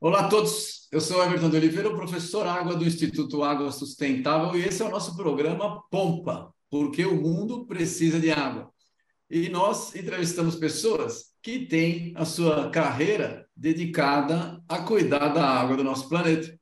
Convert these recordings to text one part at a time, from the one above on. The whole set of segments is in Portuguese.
Olá a todos, eu sou Everton de Oliveira, professor Água do Instituto Água Sustentável, e esse é o nosso programa Pompa, porque o mundo precisa de água. E nós entrevistamos pessoas que têm a sua carreira dedicada a cuidar da água do nosso planeta.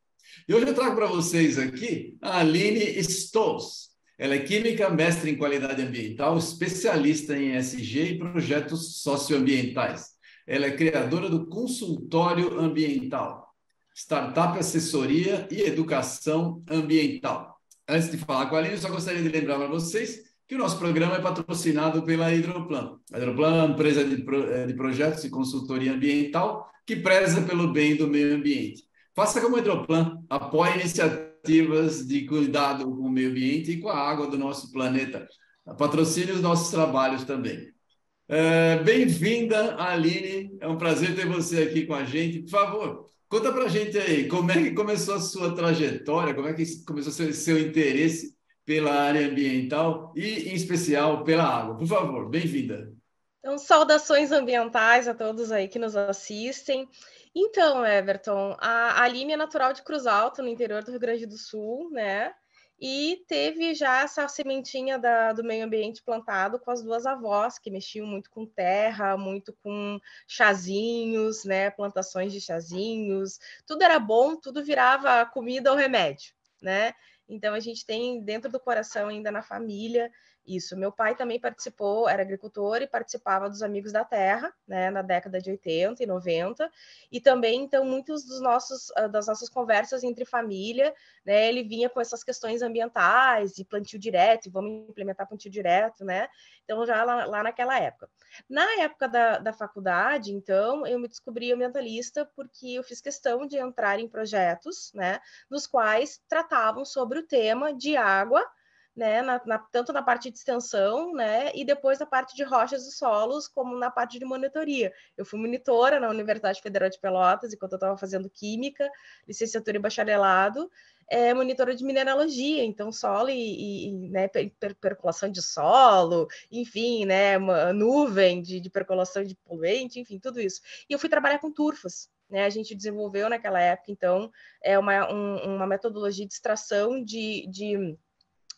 E hoje eu trago para vocês aqui a Aline Stolz. Ela é química, mestre em qualidade ambiental, especialista em SG e projetos socioambientais. Ela é criadora do Consultório Ambiental, Startup Assessoria e Educação Ambiental. Antes de falar com a Aline, eu só gostaria de lembrar para vocês que o nosso programa é patrocinado pela Hidroplan. A Hidroplan é uma empresa de, pro, de projetos e consultoria ambiental que preza pelo bem do meio ambiente. Faça como a Hidroplan, apoie iniciativas de cuidado com o meio ambiente e com a água do nosso planeta. Patrocine os nossos trabalhos também. É, Bem-vinda, Aline. É um prazer ter você aqui com a gente. Por favor, conta para a gente aí como é que começou a sua trajetória, como é que começou seu, seu interesse pela área ambiental e, em especial, pela água. Por favor, bem-vinda. Então, saudações ambientais a todos aí que nos assistem. Então, Everton, a Aline é natural de Cruz Alto, no interior do Rio Grande do Sul, né? E teve já essa sementinha da, do meio ambiente plantado com as duas avós, que mexiam muito com terra, muito com chazinhos, né? Plantações de chazinhos. Tudo era bom, tudo virava comida ou remédio, né? Então, a gente tem dentro do coração, ainda na família, isso. Meu pai também participou, era agricultor e participava dos Amigos da Terra, né, na década de 80 e 90. E também, então, muitos dos nossos, ah, das nossas conversas entre família, né, ele vinha com essas questões ambientais e plantio direto, e vamos implementar plantio direto, né? Então, já lá, lá naquela época. Na época da, da faculdade, então, eu me descobri ambientalista porque eu fiz questão de entrar em projetos, né, nos quais tratavam sobre o tema de água, né, na, na, tanto na parte de extensão, né, e depois na parte de rochas e solos, como na parte de monitoria. Eu fui monitora na Universidade Federal de Pelotas, enquanto eu estava fazendo Química, licenciatura e bacharelado, é, monitora de mineralogia, então solo e, e né, per, percolação de solo, enfim, né, uma nuvem de, de percolação de poluente, enfim, tudo isso. E eu fui trabalhar com turfas, né, a gente desenvolveu naquela época, então, é uma, um, uma metodologia de extração de, de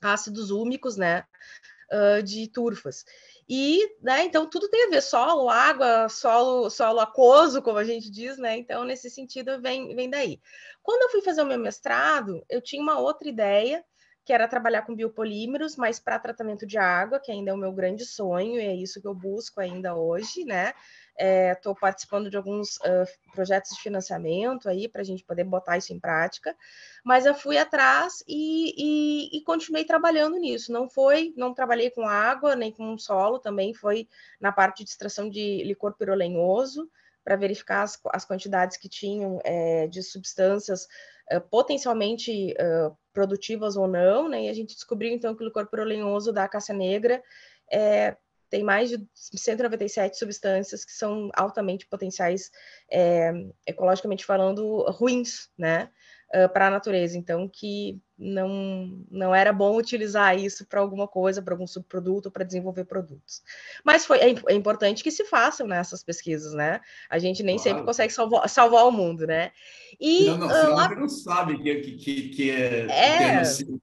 ácidos úmicos, né, uh, de turfas. E, né, então tudo tem a ver, solo, água, solo, solo aquoso, como a gente diz, né? Então, nesse sentido, vem, vem daí. Quando eu fui fazer o meu mestrado, eu tinha uma outra ideia, que era trabalhar com biopolímeros, mas para tratamento de água, que ainda é o meu grande sonho, e é isso que eu busco ainda hoje, né? Estou é, participando de alguns uh, projetos de financiamento aí para a gente poder botar isso em prática, mas eu fui atrás e, e, e, continuei trabalhando nisso. Não foi, não trabalhei com água nem com solo, também foi na parte de extração de licor pirolenhoso para verificar as, as, quantidades que tinham é, de substâncias uh, potencialmente uh, produtivas ou não, né? E a gente descobriu então que o licor pirolenhoso da caça negra é, tem mais de 197 substâncias que são altamente potenciais, é, ecologicamente falando, ruins, né, uh, para a natureza. Então, que não, não era bom utilizar isso para alguma coisa, para algum subproduto, para desenvolver produtos. Mas foi, é, é, importante que se façam nessas né, pesquisas, né? A gente nem claro. sempre consegue salvar, salvar o mundo, né? E, não, não, uh, a... não sabe que, que, que é, é... Que é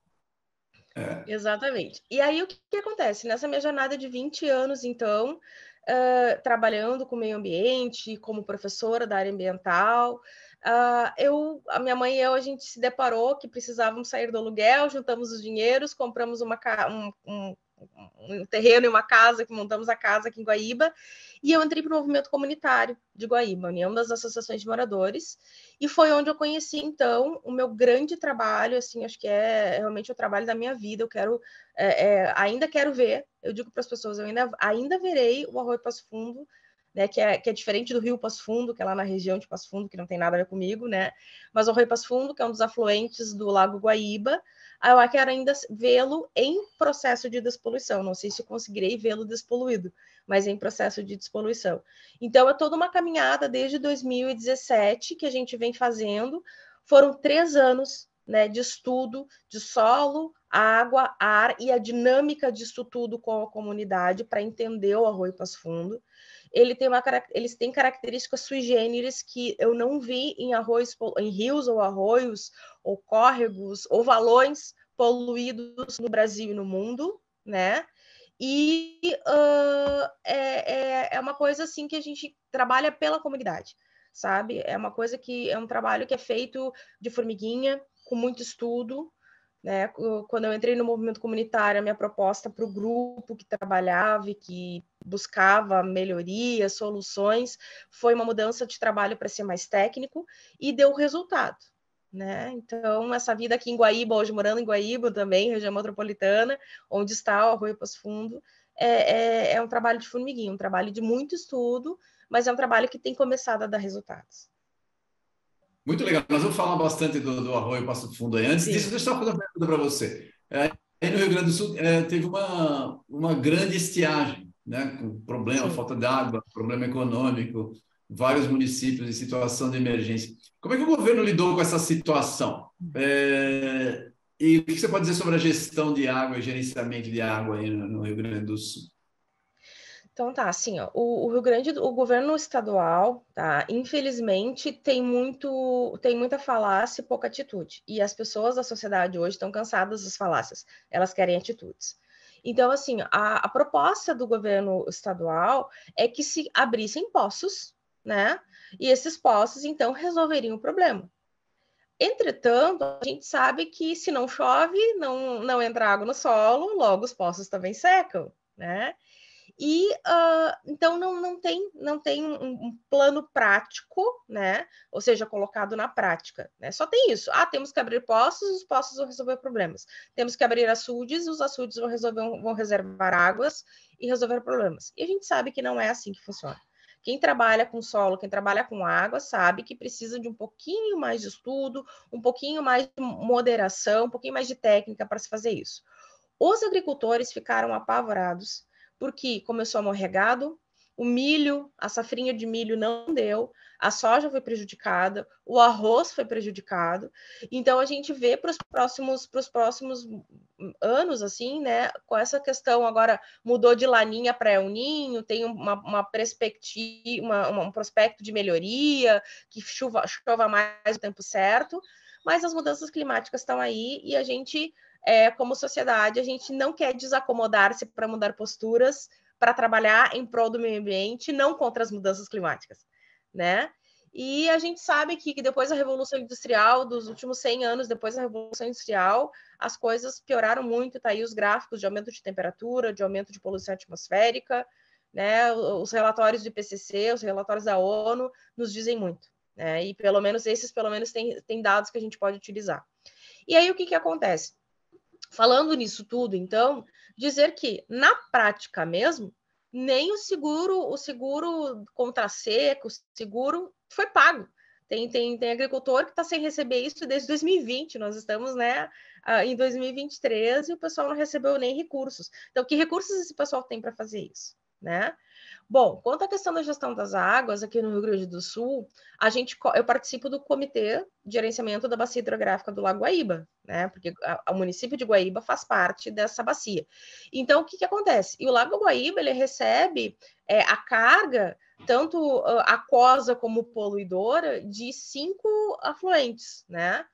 é. Exatamente. E aí o que, que, acontece? Nessa minha jornada de 20 anos, então, uh, trabalhando com meio ambiente, como professora da área ambiental, uh, eu, a minha mãe e eu, a gente se deparou que precisávamos sair do aluguel, juntamos os dinheiros, compramos uma, um, um um terreno e uma casa, que montamos a casa aqui em Guaíba, e eu entrei para o movimento comunitário de Guaíba, União das Associações de Moradores, e foi onde eu conheci, então, o meu grande trabalho, assim, acho que é realmente o trabalho da minha vida, eu quero, é, é, ainda quero ver, eu digo para as pessoas, eu ainda, ainda verei o Arroio Passo Fundo, né, que, é, que é diferente do Rio Passo Fundo, que é lá na região de Passo Fundo, que não tem nada a ver comigo, né, mas o Arroio Passo Fundo, que é um dos afluentes do Lago Guaíba, eu quero ainda vê-lo em processo de despoluição. Não sei se conseguirei vê-lo despoluído, mas em processo de despoluição. Então, é toda uma caminhada desde 2017 que a gente vem fazendo. Foram três anos né, de estudo de solo, água, ar e a dinâmica disso tudo com a comunidade para entender o Arroio Passo Fundo. Ele tem uma, eles têm características sui generis que eu não vi em arroios, em rios ou arroios, ou córregos, ou valões poluídos no Brasil e no mundo, né? E uh, é, é, é uma coisa assim que a gente trabalha pela comunidade, sabe? É uma coisa que é um trabalho que é feito de formiguinha, com muito estudo, né? Quando eu entrei no movimento comunitário, a minha proposta para o grupo que trabalhava e que buscava melhorias, soluções, foi uma mudança de trabalho para ser mais técnico e deu resultado. Né? Então, essa vida aqui em Guaíba, hoje morando em Guaíba também, região metropolitana, onde está o Arroio Passo Fundo, é, é, é um trabalho de formiguinha, um trabalho de muito estudo, mas é um trabalho que tem começado a dar resultados. Muito legal. Nós vamos falar bastante do, do Arroio Passo Fundo aí. Antes Sim. disso, deixa eu só fazer uma pergunta para você. É, aí no Rio Grande do Sul é, teve uma, uma grande estiagem, né? com problema, Sim. falta de água, problema econômico, vários municípios em situação de emergência. Como é que o governo lidou com essa situação? É, e o que você pode dizer sobre a gestão de água e gerenciamento de água aí no, no Rio Grande do Sul? Então tá, assim, ó, o, o, Rio Grande, o governo estadual, tá, infelizmente tem muito, tem muita falácia e pouca atitude. E as pessoas da sociedade hoje estão cansadas das falácias, elas querem atitudes. Então, assim, a, a proposta do governo estadual é que se abrissem poços, né? E esses poços, então, resolveriam o problema. Entretanto, a gente sabe que se não chove, não, não entra água no solo, logo os poços também secam, né? E uh, então não, não tem, não tem um, um, plano prático, né? Ou seja, colocado na prática. Né? Só tem isso. Ah, temos que abrir poços, os poços vão resolver problemas. Temos que abrir açudes, os açudes vão resolver, vão reservar águas e resolver problemas. E a gente sabe que não é assim que funciona. Quem trabalha com solo, quem trabalha com água, sabe que precisa de um pouquinho mais de estudo, um pouquinho mais de moderação, um pouquinho mais de técnica para se fazer isso. Os agricultores ficaram apavorados porque começou a morrer gado, o milho, a safrinha de milho não deu, a soja foi prejudicada, o arroz foi prejudicado. Então a gente vê para os próximos para os próximos anos assim, né, com essa questão agora mudou de laninha para el ninho, tem uma, uma perspectiva, uma, um prospecto de melhoria, que chuva, chova mais no tempo certo, mas as mudanças climáticas estão aí e a gente é, como sociedade, a gente não quer desacomodar-se para mudar posturas, para trabalhar em prol do meio ambiente, não contra as mudanças climáticas, né? E a gente sabe que, que, depois da Revolução Industrial, dos últimos 100 anos depois da Revolução Industrial, as coisas pioraram muito, tá aí os gráficos de aumento de temperatura, de aumento de poluição atmosférica, né? Os relatórios do IPCC, os relatórios da ONU nos dizem muito, né? E pelo menos esses, pelo menos, têm, dados que a gente pode utilizar. E aí o que que acontece? Falando nisso tudo, então, dizer que na prática mesmo, nem o seguro, o seguro contra seco, o seguro foi pago. Tem, tem, tem agricultor que está sem receber isso desde 2020. Nós estamos né, em 2023 e o pessoal não recebeu nem recursos. Então, que recursos esse pessoal tem para fazer isso? Né? Bom, quanto à questão da gestão das águas aqui no Rio Grande do Sul, a gente, eu participo do comitê de gerenciamento da bacia hidrográfica do Lago Guaíba, né? Porque a, o município de Guaíba faz parte dessa bacia. Então, o que, que acontece? E o Lago Guaíba ele recebe é, a carga tanto uh, aquosa como poluidora de cinco afluentes, né?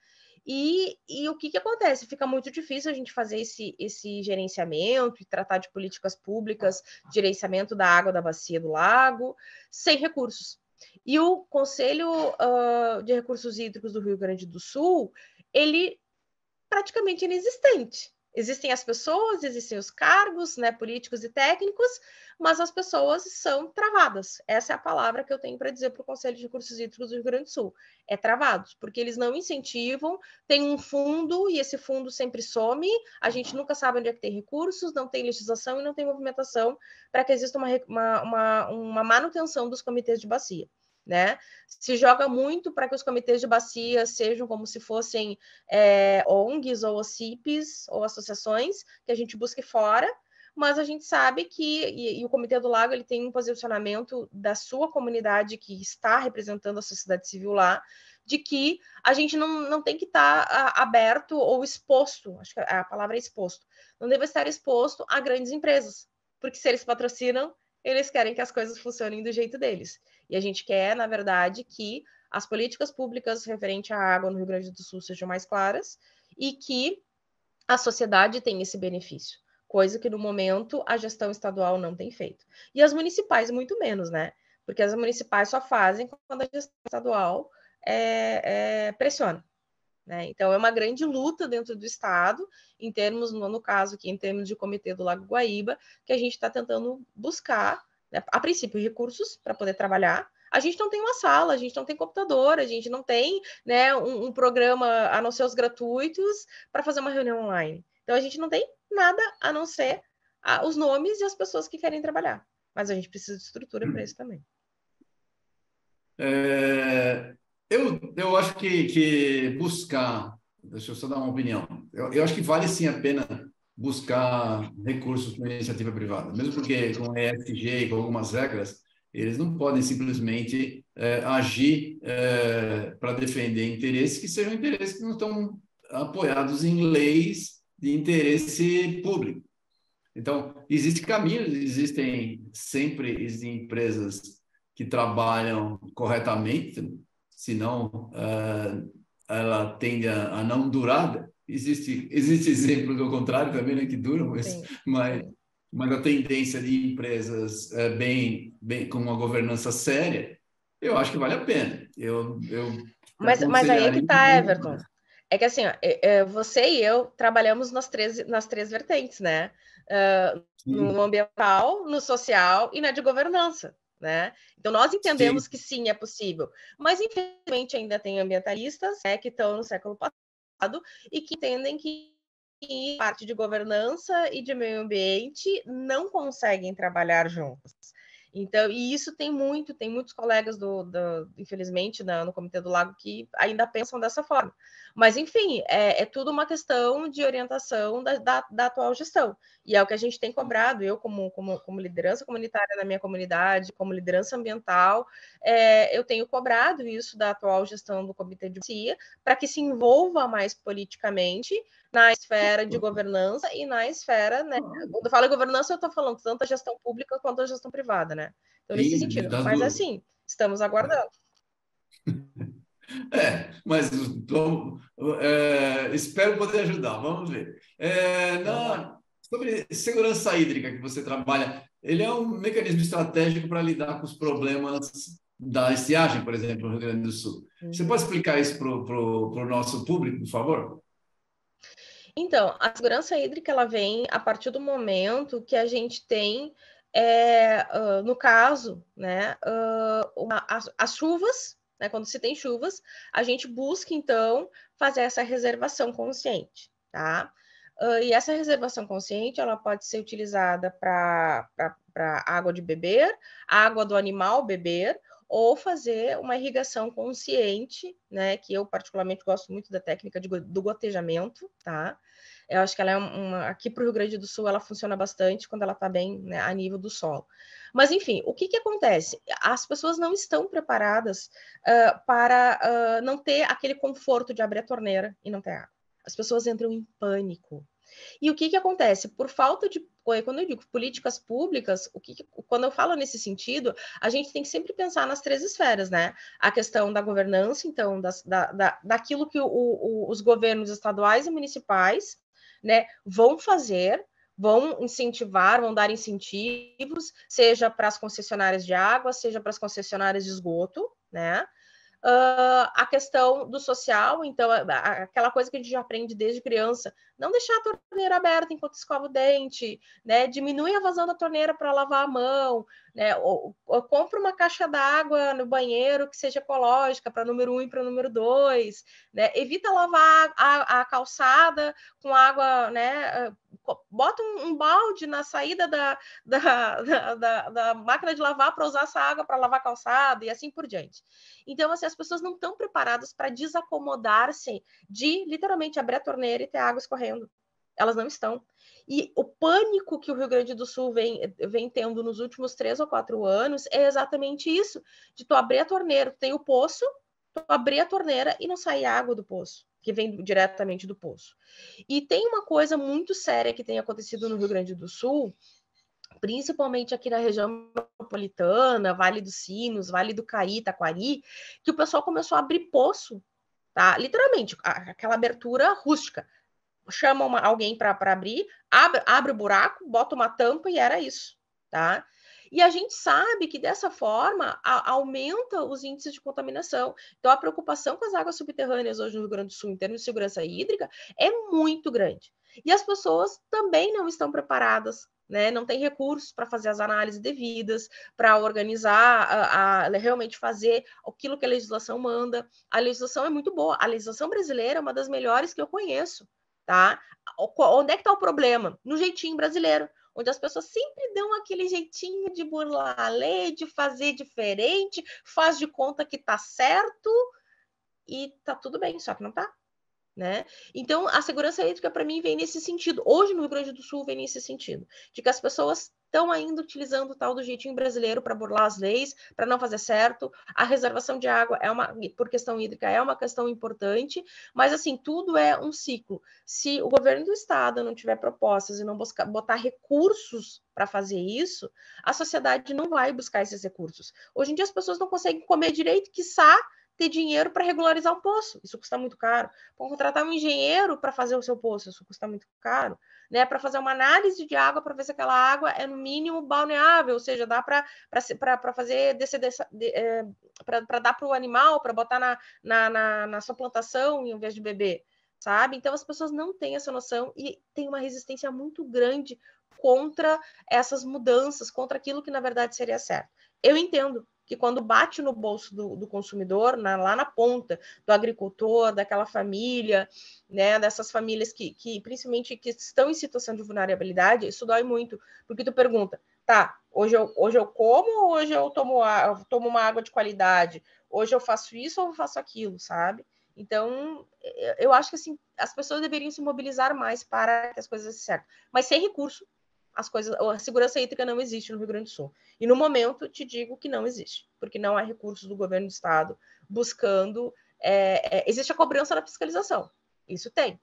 E, e, o que, que acontece? Fica muito difícil a gente fazer esse, esse gerenciamento e tratar de políticas públicas, gerenciamento da água da bacia do lago, sem recursos. E o Conselho uh, de Recursos Hídricos do Rio Grande do Sul, ele praticamente inexistente. Existem as pessoas, existem os cargos né, políticos e técnicos, mas as pessoas são travadas. Essa é a palavra que eu tenho para dizer para o Conselho de Recursos Hídricos do Rio Grande do Sul. É travados, porque eles não incentivam, tem um fundo e esse fundo sempre some, a gente nunca sabe onde é que tem recursos, não tem legislação e não tem movimentação para que exista uma, uma, uma, uma manutenção dos comitês de bacia né? Se joga muito para que os comitês de bacia sejam como se fossem é, ONGs ou OCIPs ou associações que a gente busque fora, mas a gente sabe que e, e, o Comitê do Lago ele tem um posicionamento da sua comunidade que está representando a sociedade civil lá, de que a gente não, não tem que estar tá, aberto ou exposto, acho que a palavra é exposto, não deve estar exposto a grandes empresas, porque se eles patrocinam, eles querem que as coisas funcionem do jeito deles. E a gente quer, na verdade, que as políticas públicas referente à água no Rio Grande do Sul sejam mais claras e que a sociedade tenha esse benefício, coisa que no momento a gestão estadual não tem feito. E as municipais, muito menos, né? Porque as municipais só fazem quando a gestão estadual é, é, pressiona. Né? Então, é uma grande luta dentro do Estado, em termos, no caso aqui, em termos de Comitê do Lago Guaíba, que a gente está tentando buscar, né, a princípio, recursos para poder trabalhar. A gente não tem uma sala, a gente não tem computador, a gente não tem né, um, um programa, a não ser os gratuitos, para fazer uma reunião online. Então, a gente não tem nada a não ser a, os nomes e as pessoas que querem trabalhar. Mas a gente precisa de estrutura para isso também. É, eu, eu acho que, que buscar, deixa eu só dar uma opinião, eu, eu acho que vale sim a pena buscar recursos para iniciativa privada, mesmo porque com ESG e com algumas regras, eles não podem simplesmente é, agir é, para defender interesses que sejam interesses que não estão apoiados em leis de interesse público. Então, existem caminhos, existem sempre existem empresas que trabalham corretamente, senão uh, ela tende a, a, não durar. Existe, existe exemplo do contrário também, né, que duram, mas, mas, mas, a tendência de empresas uh, bem, bem com uma governança séria, eu acho que vale a pena. Eu, eu mas, mas aí é que está, Everton. É que assim, ó, é, é, você e eu trabalhamos nas três, nas três vertentes, né? Uh, no ambiental, no social e na de governança né? Então nós entendemos sim. que sim é possível, mas infelizmente ainda tem ambientalistas né, que estão no século passado e que entendem que parte de governança e de meio ambiente não conseguem trabalhar juntos. Então, e isso tem muito, tem muitos colegas do, do infelizmente, na, no Comitê do Lago que ainda pensam dessa forma. Mas, enfim, é, é tudo uma questão de orientação da, da, da, atual gestão. E é o que a gente tem cobrado, eu, como, como, como liderança comunitária na minha comunidade, como liderança ambiental, é, eu tenho cobrado isso da atual gestão do Comitê de CIA, para que se envolva mais politicamente na esfera de governança e na esfera, né? Quando eu falo governança, eu estou falando tanto a gestão pública quanto a gestão privada, né? Então, nesse Sim, sentido. Mas, assim, estamos aguardando. É, mas vamos, é, espero poder ajudar, vamos ver. É, na, sobre segurança hídrica que você trabalha, ele é um mecanismo estratégico para lidar com os problemas da estiagem, por exemplo, no Rio Grande do Sul. Você uhum. pode explicar isso para o nosso público, por favor? Então, a segurança hídrica ela vem a partir do momento que a gente tem, é, uh, no caso, né, uh, uma, as, as, chuvas, né, quando se tem chuvas, a gente busca então fazer essa reservação consciente, tá? Uh, e essa reservação consciente ela pode ser utilizada para água de beber, água do animal beber, ou fazer uma irrigação consciente, né? Que eu particularmente gosto muito da técnica de, do gotejamento, tá? Eu acho que ela é uma. Aqui para o Rio Grande do Sul ela funciona bastante quando ela está bem né, a nível do solo. Mas, enfim, o que, que acontece? As pessoas não estão preparadas uh, para uh, não ter aquele conforto de abrir a torneira e não ter água. As pessoas entram em pânico. E o que, que acontece? Por falta de. Quando eu digo políticas públicas, o que, quando eu falo nesse sentido, a gente tem que sempre pensar nas três esferas, né? A questão da governança, então, das, da, da, daquilo que o, o, os governos estaduais e municipais né, vão fazer, vão incentivar, vão dar incentivos, seja para as concessionárias de água, seja para as concessionárias de esgoto, né? Uh, a questão do social, então, aquela coisa que a gente já aprende desde criança, não deixar a torneira aberta enquanto escova o dente, né? Diminui a vazão da torneira para lavar a mão, né? Ou, ou compra uma caixa d'água no banheiro que seja ecológica para número um e para número dois, né? Evita lavar a, a, calçada com água, né? Bota um, um balde na saída da, da, da, da, da máquina de lavar para usar essa água para lavar a calçada e assim por diante. Então, assim, as pessoas não estão preparadas para desacomodar-se de literalmente abrir a torneira e ter água escorrendo. Elas não estão. E o pânico que o Rio Grande do Sul vem, vem tendo nos últimos três ou quatro anos é exatamente isso: de tu abrir a torneira, tu tem o poço, tu abrir a torneira e não sair água do poço, que vem diretamente do poço. E tem uma coisa muito séria que tem acontecido no Rio Grande do Sul, principalmente aqui na região metropolitana, Vale dos Sinos, Vale do Caí, Taquari, que o pessoal começou a abrir poço, tá? Literalmente, aquela abertura rústica. Chama uma, alguém para abrir, abre, abre o buraco, bota uma tampa e era isso, tá? E a gente sabe que dessa forma a, aumenta os índices de contaminação. Então, a preocupação com as águas subterrâneas hoje no Rio Grande do Sul, em termos de segurança hídrica, é muito grande. E as pessoas também não estão preparadas né? Não tem recursos para fazer as análises devidas, para organizar, a, a, realmente fazer aquilo que a legislação manda. A legislação é muito boa. A legislação brasileira é uma das melhores que eu conheço, tá? Onde é que está o problema? No jeitinho brasileiro onde as pessoas sempre dão aquele jeitinho de burlar a lei, de fazer diferente, faz de conta que tá certo e tá tudo bem, só que não tá. Né? Então, a segurança hídrica, para mim, vem nesse sentido. Hoje, no Rio Grande do Sul, vem nesse sentido, de que as pessoas estão ainda utilizando o tal do jeitinho brasileiro para burlar as leis, para não fazer certo. A reservação de água é uma, por questão hídrica, é uma questão importante, mas assim, tudo é um ciclo. Se o governo do estado não tiver propostas e não buscar, botar recursos para fazer isso, a sociedade não vai buscar esses recursos. Hoje em dia as pessoas não conseguem comer direito, quiçá ter dinheiro para regularizar um poço. Isso custa muito caro. Para contratar um engenheiro para fazer o seu poço, isso custa muito caro né, para fazer uma análise de água para ver se aquela água é no mínimo balneável, ou seja, dá para fazer descer, de, é, para dar para o animal, para botar na, na, na, na sua plantação em vez de beber, sabe? Então as pessoas não têm essa noção e tem uma resistência muito grande contra essas mudanças, contra aquilo que na verdade seria certo. Eu entendo, que quando bate no bolso do, do consumidor, na, lá na ponta, do agricultor, daquela família, né, dessas famílias que, que, principalmente, que estão em situação de vulnerabilidade, isso dói muito, porque tu pergunta, tá, hoje eu, hoje eu como hoje eu tomo, eu tomo uma água de qualidade? Hoje eu faço isso ou eu faço aquilo, sabe? Então, eu acho que assim, as pessoas deveriam se mobilizar mais para que as coisas certo. Mas sem recurso, as coisas, a segurança hídrica não existe no Rio Grande do Sul. E no momento te digo que não existe, porque não há recursos do governo do estado buscando. É, é, existe a cobrança da fiscalização, isso tem,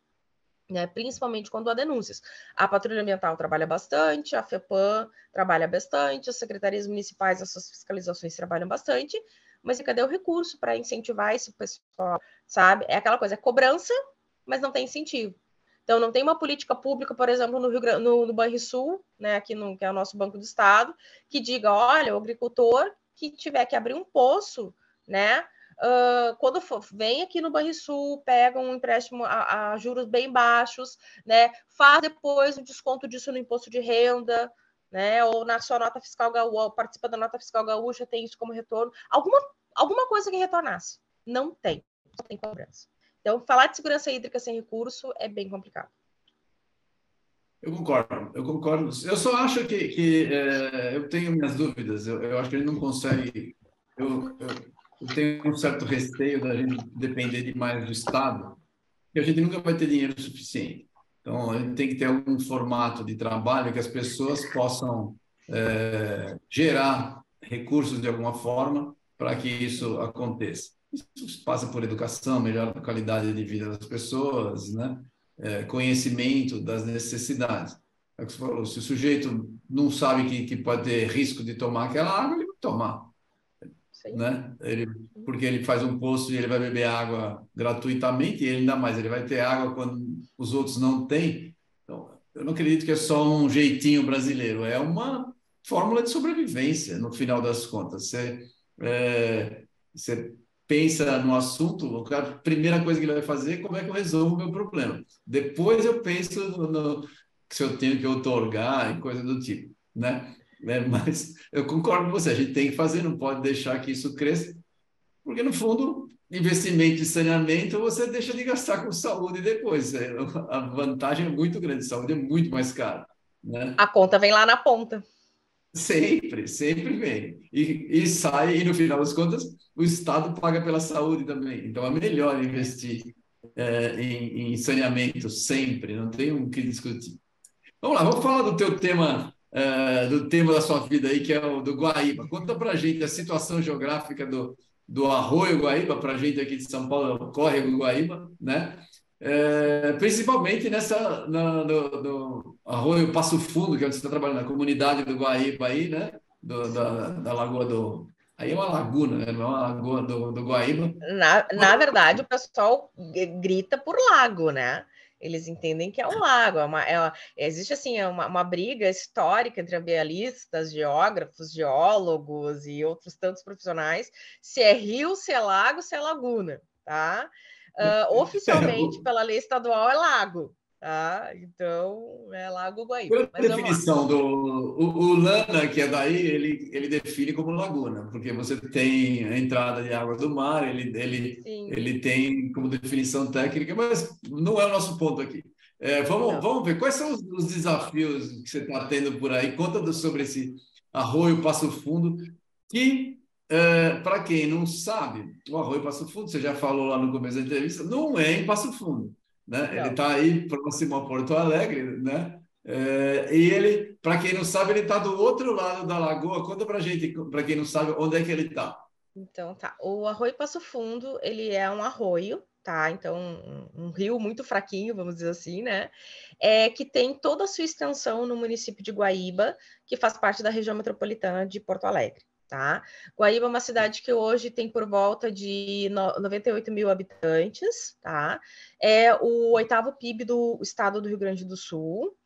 né? principalmente quando há denúncias. A Patrulha Ambiental trabalha bastante, a FEPAM trabalha bastante, as secretarias municipais, essas fiscalizações trabalham bastante, mas cadê o recurso para incentivar esse pessoal, sabe? É aquela coisa, é cobrança, mas não tem incentivo. Então, não tem uma política pública, por exemplo, no, Rio no, no Banrisul, né, aqui no, que é o nosso Banco do Estado, que diga, olha, o agricultor que tiver que abrir um poço, né, uh, quando for, vem aqui no Banrisul, pega um empréstimo a, a, juros bem baixos, né, faz depois um desconto disso no imposto de renda, né, ou na sua nota fiscal gaúcha, participa da nota fiscal gaúcha, tem isso como retorno, alguma, alguma coisa que retornasse. Não tem, só tem cobrança. Então, falar de segurança hídrica sem recurso é bem complicado. Eu concordo, eu concordo. Eu só acho que, que é, eu tenho minhas dúvidas. Eu, eu, acho que ele não consegue. Eu, eu, tenho um certo receio da gente depender demais do Estado, e a gente nunca vai ter dinheiro suficiente. Então, a gente tem que ter algum formato de trabalho que as pessoas possam é, gerar recursos de alguma forma para que isso aconteça. Isso passa por educação, melhor qualidade de vida das pessoas, né? É, conhecimento das necessidades. É o que você falou, se o sujeito não sabe que, que pode ter risco de tomar aquela água, ele vai tomar. Né? Ele, porque ele faz um poço e ele vai beber água gratuitamente, e ele ainda mais, ele vai ter água quando os outros não têm. Então, eu não acredito que é só um jeitinho brasileiro, é uma fórmula de sobrevivência, no final das contas. Você, é, você pensa no assunto, a primeira coisa que ele vai fazer é como é que eu resolvo o meu problema. Depois eu penso no, no se eu tenho que otorgar e coisa do tipo, né? É, mas eu concordo com você, a gente tem que fazer, não pode deixar que isso cresça, porque no fundo, investimento em saneamento, você deixa de gastar com saúde depois. É, a vantagem é muito grande, saúde é muito mais cara. Né? A conta vem lá na ponta. Sempre, sempre vem. E, e sai, e no final das contas, o Estado paga pela saúde também. Então é melhor investir é, em, em, saneamento sempre, não tem o que discutir. Vamos lá, vamos falar do teu tema, é, do tema da sua vida aí, que é o do Guaíba. Conta para a gente a situação geográfica do, do Arroio Guaíba, para a gente aqui de São Paulo, é o Córrego Guaíba, né? É, principalmente nessa no, no, no, Arroio Passo Fundo, que é onde você está trabalhando, na comunidade do Guaíba aí, né? Do, da, da Lagoa do. Aí é uma laguna, né? Não é uma lagoa do, do Guaíba. Na, na verdade, o pessoal grita por lago, né? Eles entendem que é um lago. É uma, é existe assim é uma, uma, briga histórica entre ambientalistas, geógrafos, geólogos e outros tantos profissionais se é rio, se é lago, se é laguna, tá? Uh, oficialmente, pela lei estadual, é lago. Tá? Então, é Lago Guaíba. Pela definição do o, o, Lana, que é daí, ele, ele define como laguna, porque você tem a entrada de água do mar, ele, ele, ele tem como definição técnica, mas não é o nosso ponto aqui. É, vamos, vamos ver quais são os, os desafios que você está tendo por aí. Conta sobre esse arroio Passo Fundo, que, é, para quem não sabe, o arroio Passo Fundo, você já falou lá no começo da entrevista, não é em Passo Fundo né? Ele está aí próximo a Porto Alegre, né? É, e ele, para quem não sabe, ele está do outro lado da lagoa. Conta para gente, para quem não sabe, onde é que ele está. Então tá, o Arroio Passo Fundo, ele é um arroio, tá? Então um, um, rio muito fraquinho, vamos dizer assim, né? É que tem toda a sua extensão no município de Guaíba, que faz parte da região metropolitana de Porto Alegre tá? Guaíba é uma cidade que hoje tem por volta de 98 mil habitantes, tá? É o oitavo PIB do estado do Rio Grande do Sul.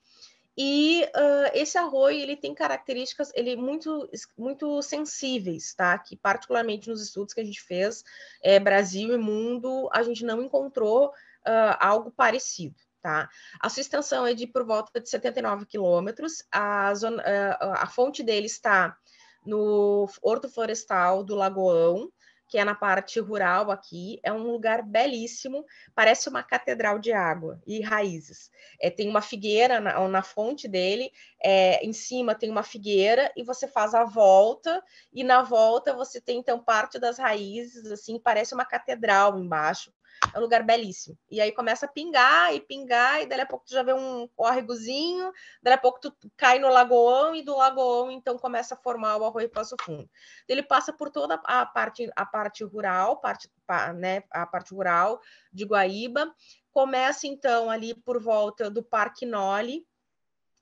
E uh, esse arroio ele tem características ele muito muito sensíveis, tá? Que particularmente nos estudos que a gente fez, é, Brasil e mundo, a gente não encontrou uh, algo parecido. Tá? A sua extensão é de por volta de 79 quilômetros. A, zona, a fonte dele está no Horto Florestal do Lagoão, que é na parte rural aqui. É um lugar belíssimo, parece uma catedral de água e raízes. É, tem uma figueira na, na fonte dele, é, em cima tem uma figueira e você faz a volta, e na volta você tem então parte das raízes, assim, parece uma catedral embaixo. É um lugar belíssimo. E aí começa a pingar e pingar, e daí a pouco tu já vê um córregozinho, daí a pouco tu cai no lagoão, e do lagoão então começa a formar o arroio Passo Fundo. Ele passa por toda a parte, a parte rural, parte, né, a parte rural de Guaíba, começa então ali por volta do Parque Noli,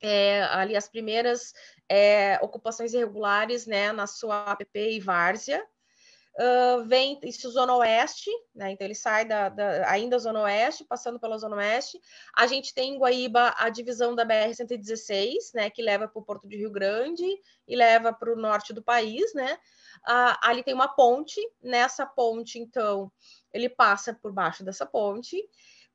é, ali as primeiras é, ocupações irregulares né, na sua APP e Várzea, Vem isso Zona Oeste, né? Então ele sai da, da, ainda Zona Oeste, passando pela Zona Oeste. A gente tem em Guaíba a divisão da BR-116, né? Que leva para o Porto de Rio Grande e leva para o norte do país, né? Uh, ali tem uma ponte, nessa ponte, então, ele passa por baixo dessa ponte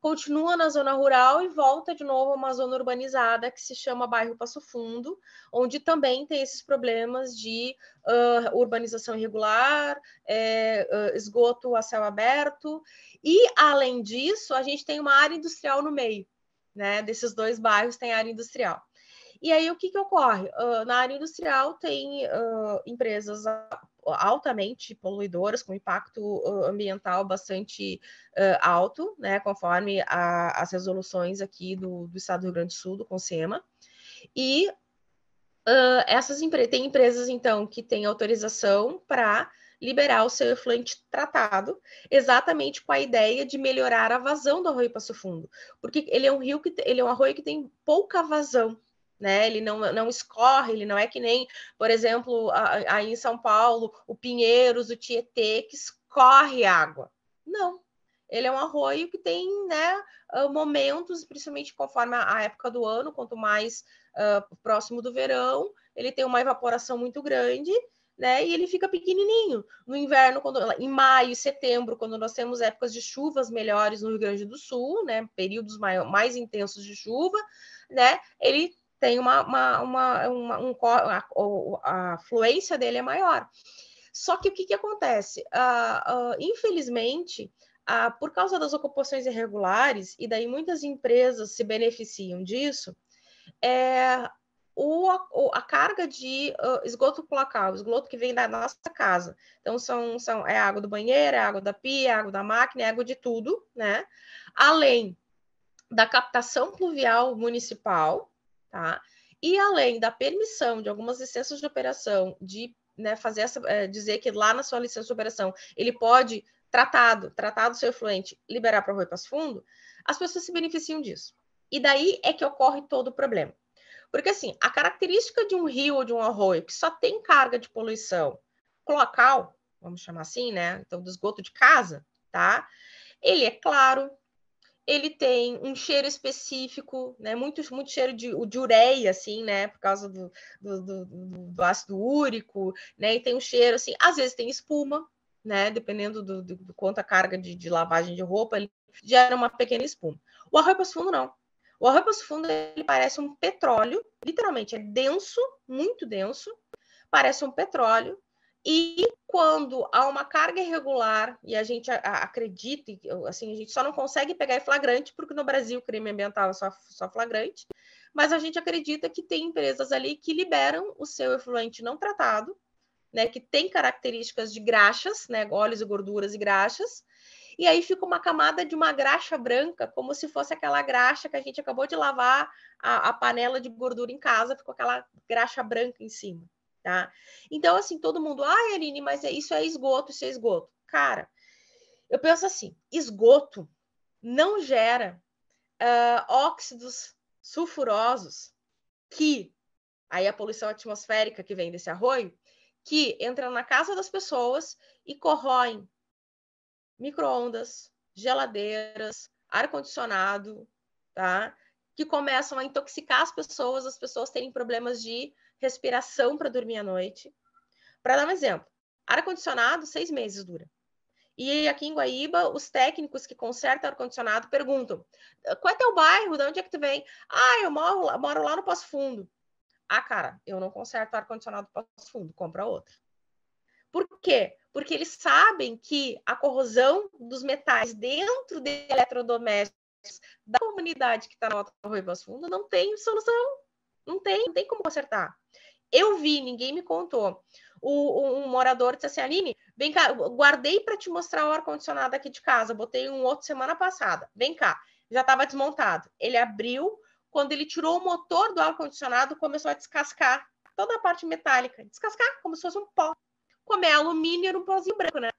continua na zona rural e volta de novo a uma zona urbanizada que se chama bairro Passo Fundo, onde também tem esses problemas de uh, urbanização irregular, é, uh, esgoto a céu aberto, e além disso, a gente tem uma área industrial no meio, né? Desses dois bairros tem área industrial. E aí o que, que ocorre? Uh, na área industrial tem empresas altamente poluidoras, com impacto ambiental bastante uh, alto, né, conforme a, as resoluções aqui do, do Estado do Rio Grande do Sul, do CONSEMA. E uh, essas empresas, tem empresas, então, que têm autorização para liberar o seu efluente tratado, exatamente com a ideia de melhorar a vazão do Arroio Passo Fundo, porque ele é um rio que ele é um arroio que tem pouca vazão, né? Ele não, não escorre, ele não é que nem, por exemplo, aí em São Paulo, o Pinheiros, o Tietê, que escorre água. Não. Ele é um arroio que tem né, ah, momentos, principalmente conforme a época do ano, quanto mais uh, próximo do verão, ele tem uma evaporação muito grande, né? E ele fica pequenininho. No inverno, quando, em maio e setembro, quando nós temos épocas de chuvas melhores no Rio Grande do Sul, né? Períodos mais, mais intensos de chuva, né? Ele tem uma, uma, uma, uma um, a, a, fluência dele é maior. Só que o que, que acontece? Uh, uh, infelizmente, uh, por causa das ocupações irregulares, e daí muitas empresas se beneficiam disso, é, o, a carga de uh, esgoto local, esgoto que vem da nossa casa. Então, são, são, é água do banheiro, é água da pia, é água da máquina, é água de tudo, né? Além da captação pluvial municipal, tá? E além da permissão de algumas licenças de operação, de né, fazer essa, é, dizer que lá na sua licença de operação ele pode, tratado, tratado seu efluente, liberar para o Arroio Passo Fundo, as pessoas se beneficiam disso. E daí é que ocorre todo o problema. Porque, assim, a característica de um rio ou de um arroio que só tem carga de poluição local, vamos chamar assim, né? Então, do esgoto de casa, tá? Ele é claro, ele tem um cheiro específico, né? Muito, muito cheiro de, de ureia, assim, né? Por causa do, do, do, do, ácido úrico, né? E tem um cheiro, assim, às vezes tem espuma, né? Dependendo do, do, do quanto a carga de, de, lavagem de roupa, ele gera uma pequena espuma. O passo fundo, não. O passo fundo, ele parece um petróleo, literalmente, é denso, muito denso, parece um petróleo, e quando há uma carga irregular, e a gente acredita, assim, a gente só não consegue pegar em flagrante, porque no Brasil o crime ambiental é só, só flagrante, mas a gente acredita que tem empresas ali que liberam o seu efluente não tratado, né, que tem características de graxas, né, óleos e gorduras e graxas, e aí fica uma camada de uma graxa branca, como se fosse aquela graxa que a gente acabou de lavar a, a panela de gordura em casa, ficou aquela graxa branca em cima tá? Então, assim, todo mundo, ai, Aline, mas é, isso é esgoto, isso é esgoto. Cara, eu penso assim, esgoto não gera uh, óxidos sulfurosos que, aí a poluição atmosférica que vem desse arroio, que entra na casa das pessoas e corroem microondas, geladeiras, ar-condicionado, tá? Que começam a intoxicar as pessoas, as pessoas terem problemas de respiração para dormir à noite. Para dar um exemplo, ar-condicionado, seis meses dura. E aqui em Guaíba, os técnicos que consertam ar-condicionado perguntam: qual é teu bairro? De onde é que tu vem? Ah, eu moro, moro lá no Poço Fundo. Ah, cara, eu não conserto ar-condicionado do Poço Fundo, compra outro. Por quê? Porque eles sabem que a corrosão dos metais dentro de eletrodomésticos da comunidade que está na Rua Poço Fundo não tem solução. Não tem, não tem como consertar. Eu vi, ninguém me contou. O, um morador disse assim, Aline, vem cá, guardei para te mostrar o ar-condicionado aqui de casa, botei um outro semana passada. Vem cá, já estava desmontado. Ele abriu, quando ele tirou o motor do ar-condicionado, começou a descascar toda a parte metálica. Descascar, como se fosse um pó. Como é alumínio, era um pozinho branco, né?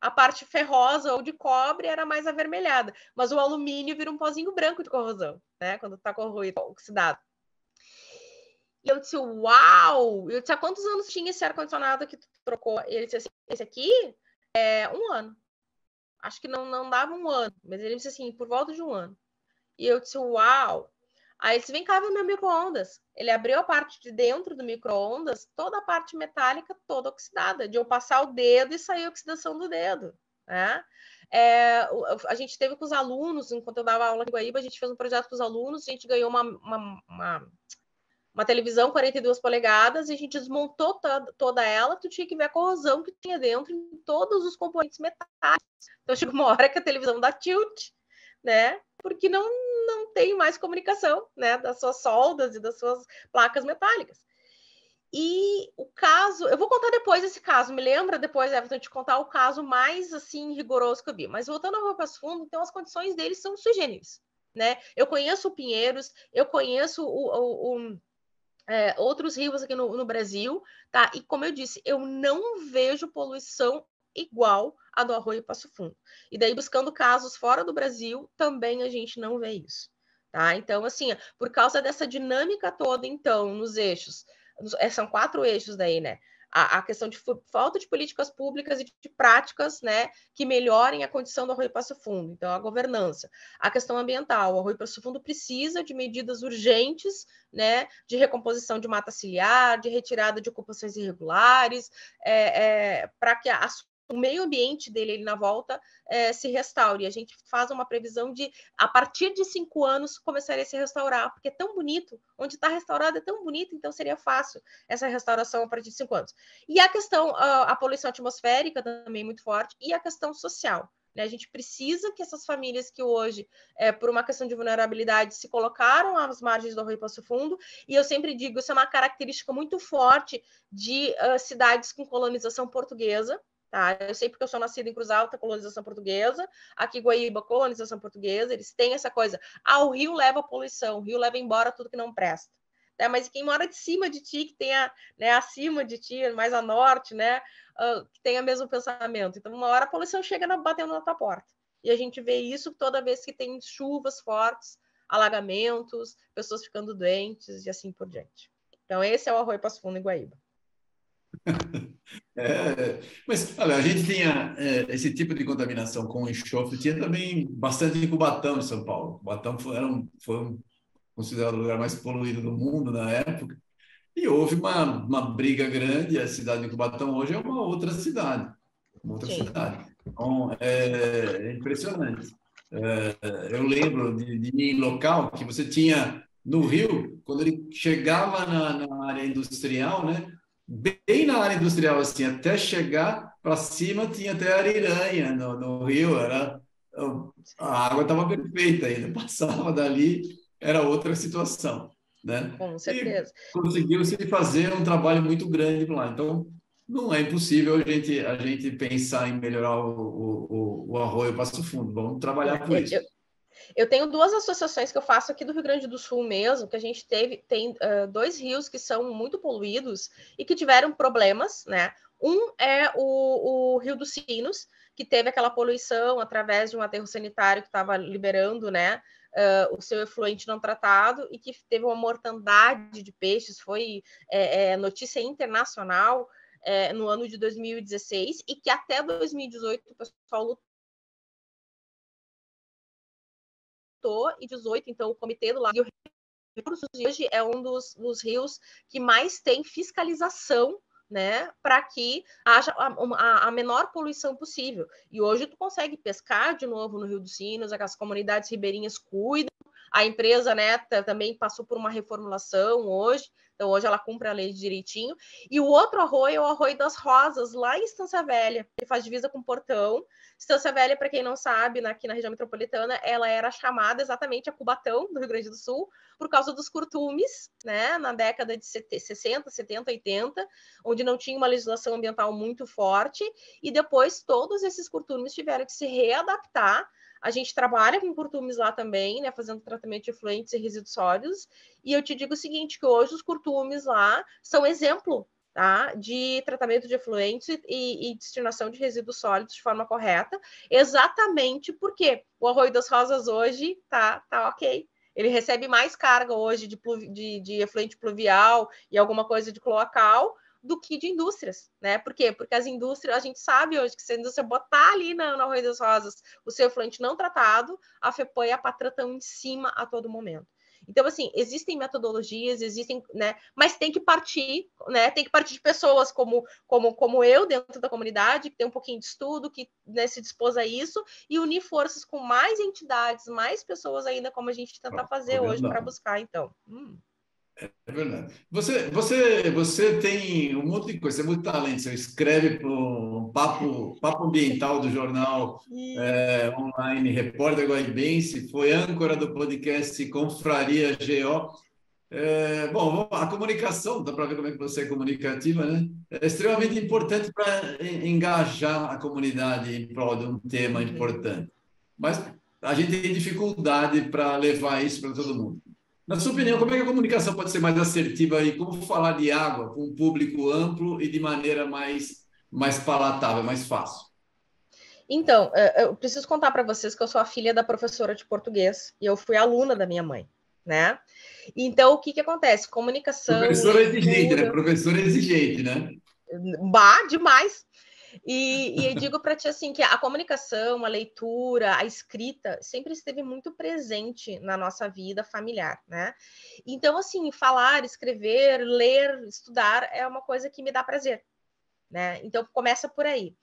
A parte ferrosa ou de cobre era mais avermelhada, mas o alumínio vira um pozinho branco de corrosão, né? Quando está corroído, oxidado. E eu disse, uau! Eu disse, há quantos anos tinha esse ar-condicionado que tu trocou? E ele disse assim, esse aqui é um ano. Acho que não, não dava um ano, mas ele disse assim, por volta de um ano. E eu disse, uau! Aí ele disse, vem cá ver meu micro-ondas. Ele abriu a parte de dentro do micro-ondas, toda a parte metálica toda oxidada, de eu passar o dedo e sair a oxidação do dedo. Né? É, a gente teve com os alunos, enquanto eu dava aula em Guaíba, a gente fez um projeto com os alunos, a gente ganhou uma, uma, uma uma televisão 42 polegadas e a gente desmontou toda, toda ela, tu tinha que ver a corrosão que tinha dentro em todos os componentes metálicos. Então chegou uma hora que a televisão dá tilt, né? Porque não, não tem mais comunicação, né? Das suas soldas e das suas placas metálicas. E o caso, eu vou contar depois esse caso, me lembra depois, Everton, de contar o caso mais assim rigoroso que eu vi. Mas voltando ao Roupas Fundo, então as condições deles são sui generis, né? Eu conheço o Pinheiros, eu conheço o, o é, outros rios aqui no, no, Brasil, tá? E como eu disse, eu não vejo poluição igual a do Arroio Passo Fundo. E daí, buscando casos fora do Brasil, também a gente não vê isso, tá? Então, assim, por causa dessa dinâmica toda, então, nos eixos, é, são quatro eixos daí, né? A, a, questão de falta de políticas públicas e de práticas né, que melhorem a condição do Arroio Passo Fundo, então a governança. A questão ambiental, o Arroio Passo Fundo precisa de medidas urgentes né, de recomposição de mata ciliar, de retirada de ocupações irregulares, é, é, para que a o meio ambiente dele na volta é, se restaure. A gente faz uma previsão de, a partir de cinco anos, começaria a se restaurar, porque é tão bonito, onde está restaurado é tão bonito, então seria fácil essa restauração a partir de cinco anos. E a questão, a, a poluição atmosférica também muito forte, e a questão social. Né? A gente precisa que essas famílias que hoje, é, por uma questão de vulnerabilidade, se colocaram às margens do Rio Passo Fundo, e eu sempre digo, isso é uma característica muito forte de uh, cidades com colonização portuguesa, Tá? Eu sei porque eu sou nascida em Cruz Alta, colonização portuguesa, aqui Guaíba, colonização portuguesa, eles têm essa coisa. Ah, o rio leva poluição, o rio leva embora tudo que não presta. né? Mas quem mora de cima de ti, que tenha, né, acima de ti, mais a norte, né, uh, que tenha o mesmo pensamento. Então, uma hora a poluição chega na, batendo na tua porta. E a gente vê isso toda vez que tem chuvas fortes, alagamentos, pessoas ficando doentes e assim por diante. Então, esse é o Arroio Passo Fundo em Guaíba. É, mas, olha, a gente tinha é, esse tipo de contaminação com enxofre, tinha também bastante em Cubatão, em São Paulo. Cubatão foi, era um, foi um, considerado o lugar mais poluído do mundo na época, e houve uma, uma briga grande. A cidade de Cubatão hoje é uma outra cidade. Uma outra Sim. cidade. Então, é, é impressionante. É, eu lembro de, de local que você tinha no Rio, quando ele chegava na, na área industrial, né? Bem na área industrial, assim, até chegar para cima tinha até ariranha no, no rio, era, a água estava perfeita ainda, passava dali, era outra situação. Né? Com certeza. Conseguiu-se fazer um trabalho muito grande lá. Então, não é impossível a gente, a gente pensar em melhorar o, o, o arroio Passo Fundo. Vamos trabalhar por isso. Eu, eu tenho duas associações que eu faço aqui do Rio Grande do Sul mesmo, que a gente teve, tem uh, dois rios que são muito poluídos e que tiveram problemas, né? Um é o, o Rio dos Sinos, que teve aquela poluição através de um aterro sanitário que estava liberando, né? Uh, o seu efluente não tratado e que teve uma mortandade de peixes, foi é, é, notícia internacional é, no ano de 2016 e que até 2018 o pessoal e 18, então o comitê do Lago Recursos hoje é um dos, dos rios que mais tem fiscalização né, para que haja a, a, menor poluição possível. E hoje tu consegue pescar de novo no Rio dos Sinos, as comunidades ribeirinhas cuidam, a empresa, né, também passou por uma reformulação hoje, então hoje ela cumpre a lei direitinho. E o outro arroio é o Arroio das Rosas, lá em Estância Velha, que faz divisa com Portão. Estância Velha, para quem não sabe, aqui na região metropolitana, ela era chamada exatamente a Cubatão do Rio Grande do Sul, por causa dos curtumes, né, na década de 60, 70, 80, onde não tinha uma legislação ambiental muito forte, e depois todos esses curtumes tiveram que se readaptar a gente trabalha com curtumes lá também, né, fazendo tratamento de efluentes e resíduos sólidos. E eu te digo o seguinte, que hoje os curtumes lá são exemplo tá, de tratamento de efluentes e, e destinação de resíduos sólidos de forma correta, exatamente porque o Arroio das Rosas hoje tá, tá ok, ele recebe mais carga hoje de, de, de, efluente pluvial e alguma coisa de cloacal do que de indústrias, né? Por quê? Porque as indústrias, a gente sabe hoje que se a indústria botar ali na, Arroio das Rosas o seu efluente não tratado, a FEPAM e a Patra estão em cima a todo momento. Então, assim, existem metodologias, existem, né? Mas tem que partir, né? Tem que partir de pessoas como, como, como eu dentro da comunidade, que tem um pouquinho de estudo, que né, se dispôs a isso, e unir forças com mais entidades, mais pessoas ainda, como a gente tenta fazer hoje para buscar, então. Hum. É verdade. Você, você, você tem um monte de coisa, você tem muito talento. Você escreve para o papo, papo Ambiental do jornal é, online Repórter Guaibense, foi âncora do podcast Confraria GO. É, bom, a comunicação, dá para ver como é que você é comunicativa, né? É extremamente importante para engajar a comunidade em prol de um tema importante. Mas a gente tem dificuldade para levar isso para todo mundo. Na sua opinião, como é que a comunicação pode ser mais assertiva e como falar de água com um público amplo e de maneira mais, mais palatável, mais fácil? Então, é, eu preciso contar para vocês que eu sou a filha da professora de português e eu fui aluna da minha mãe, né? Então, o que que acontece? Comunicação... Professora exigente, né? Professora exigente, né? Bah, demais! E, e eu digo para ti assim que a comunicação, a leitura, a escrita sempre esteve muito presente na nossa vida familiar, né? Então, assim, falar, escrever, ler, estudar é uma coisa que me dá prazer, né? Então começa por aí.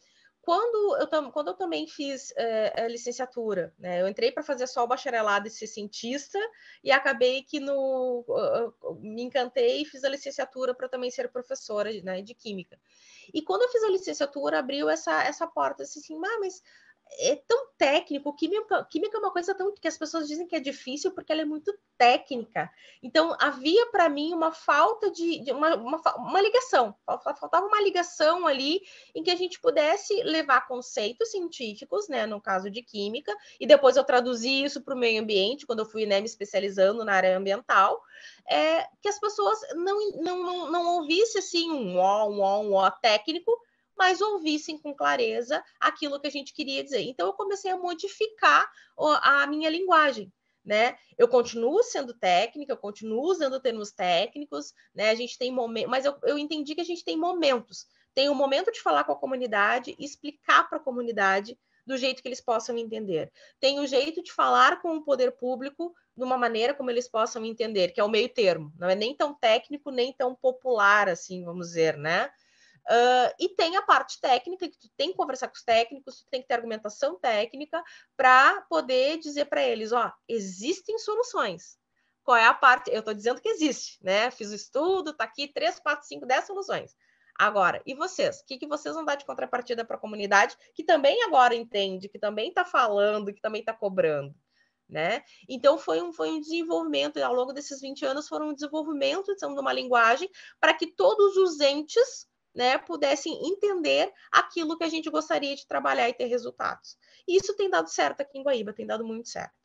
Quando eu, quando eu também fiz é, a licenciatura, né, eu entrei para fazer só o bacharelado e ser cientista, e acabei que no, me encantei e fiz a licenciatura para também ser professora né, de química. E quando eu fiz a licenciatura, abriu essa, essa porta, assim, assim ah, mas é tão técnico, química, química é uma coisa tão que as pessoas dizem que é difícil porque ela é muito técnica. Então, havia para mim uma falta de, de uma, uma, uma, ligação, faltava uma ligação ali em que a gente pudesse levar conceitos científicos, né, no caso de química, e depois eu traduzi isso para o meio ambiente, quando eu fui né, me especializando na área ambiental, é, que as pessoas não, não, não, não ouvissem assim um ó, um ó, um ó técnico, mas ouvissem com clareza aquilo que a gente queria dizer. Então, eu comecei a modificar a minha linguagem. Né? Eu continuo sendo técnica, eu continuo usando termos técnicos, né? A gente tem momentos, mas eu, eu entendi que a gente tem momentos. Tem o um momento de falar com a comunidade, explicar para a comunidade do jeito que eles possam entender. Tem o jeito de falar com o poder público de uma maneira como eles possam entender, que é o meio termo. Não é nem tão técnico, nem tão popular, assim, vamos dizer, né? Uh, e tem a parte técnica, que tu tem que conversar com os técnicos, tu tem que ter argumentação técnica para poder dizer para eles, ó, existem soluções. Qual é a parte? Eu estou dizendo que existe, né? Fiz o estudo, tá aqui, três, quatro, cinco, dez soluções. Agora, e vocês? O que, que vocês vão dar de contrapartida para a comunidade, que também agora entende, que também está falando, que também está cobrando? Né? Então foi um, foi um desenvolvimento, ao longo desses 20 anos, foram um desenvolvimento de uma linguagem para que todos os entes né, pudessem entender aquilo que a gente gostaria de trabalhar e ter resultados. E isso tem dado certo aqui em Guaíba, tem dado muito certo,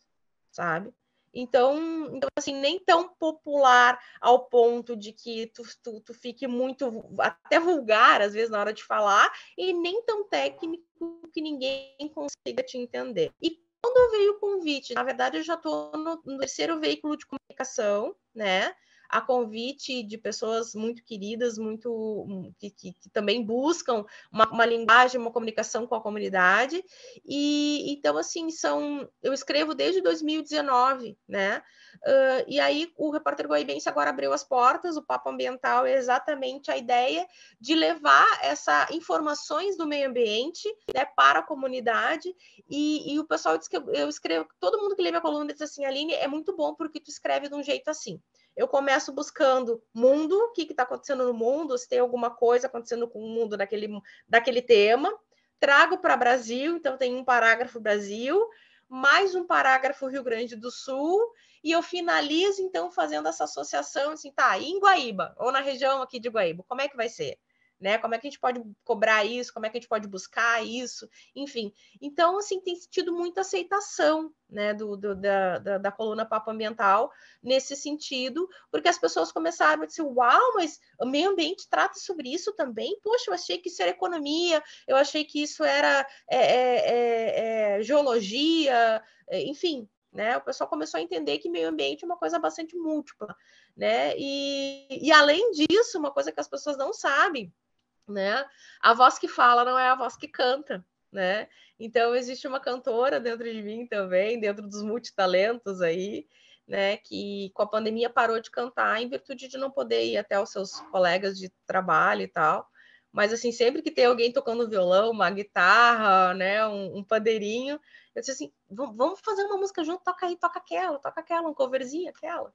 sabe? Então, então assim, nem tão popular ao ponto de que tu, tu, tu fique muito, até vulgar, às vezes, na hora de falar, e nem tão técnico que ninguém consiga te entender. E quando veio o convite, na verdade, eu já estou no, no terceiro veículo de comunicação, né? A convite de pessoas muito queridas, muito hum, que, que, que também buscam uma, uma, linguagem, uma comunicação com a comunidade. E então, assim, são. Eu escrevo desde 2019, né? Uh, e aí o repórter Guaibense agora abriu as portas, o Papo Ambiental é exatamente a ideia de levar essas informações do meio ambiente né, para a comunidade. E, e o pessoal diz que eu, eu escrevo, todo mundo que lê minha coluna diz assim, Aline, é muito bom porque tu escreve de um jeito assim eu começo buscando mundo, o que está acontecendo no mundo, se tem alguma coisa acontecendo com o mundo daquele, daquele tema, trago para Brasil, então tem um parágrafo Brasil, mais um parágrafo Rio Grande do Sul, e eu finalizo então fazendo essa associação, assim, tá, em Guaíba, ou na região aqui de Guaíba, como é que vai ser? Né? Como é que a gente pode cobrar isso? Como é que a gente pode buscar isso? Enfim, então assim tem tido muita aceitação, né, do, do da, da, da, coluna Papo Ambiental nesse sentido, porque as pessoas começaram a dizer, uau, mas o meio ambiente trata sobre isso também? Poxa, eu achei que isso era economia, eu achei que isso era é, é, é, é geologia, é, enfim, né? O pessoal começou a entender que meio ambiente é uma coisa bastante múltipla, né? E, e além disso, uma coisa que as pessoas não sabem né? A voz que fala não é a voz que canta, né? Então existe uma cantora dentro de mim também, dentro dos multitalentos aí, né? Que com a pandemia parou de cantar em virtude de não poder ir até os seus colegas de trabalho e tal. Mas assim, sempre que tem alguém tocando violão, uma guitarra, né, um, um pandeirinho, eu disse assim, vamos fazer uma música junto, toca aí, toca aquela, toca aquela, um coverzinho, aquela.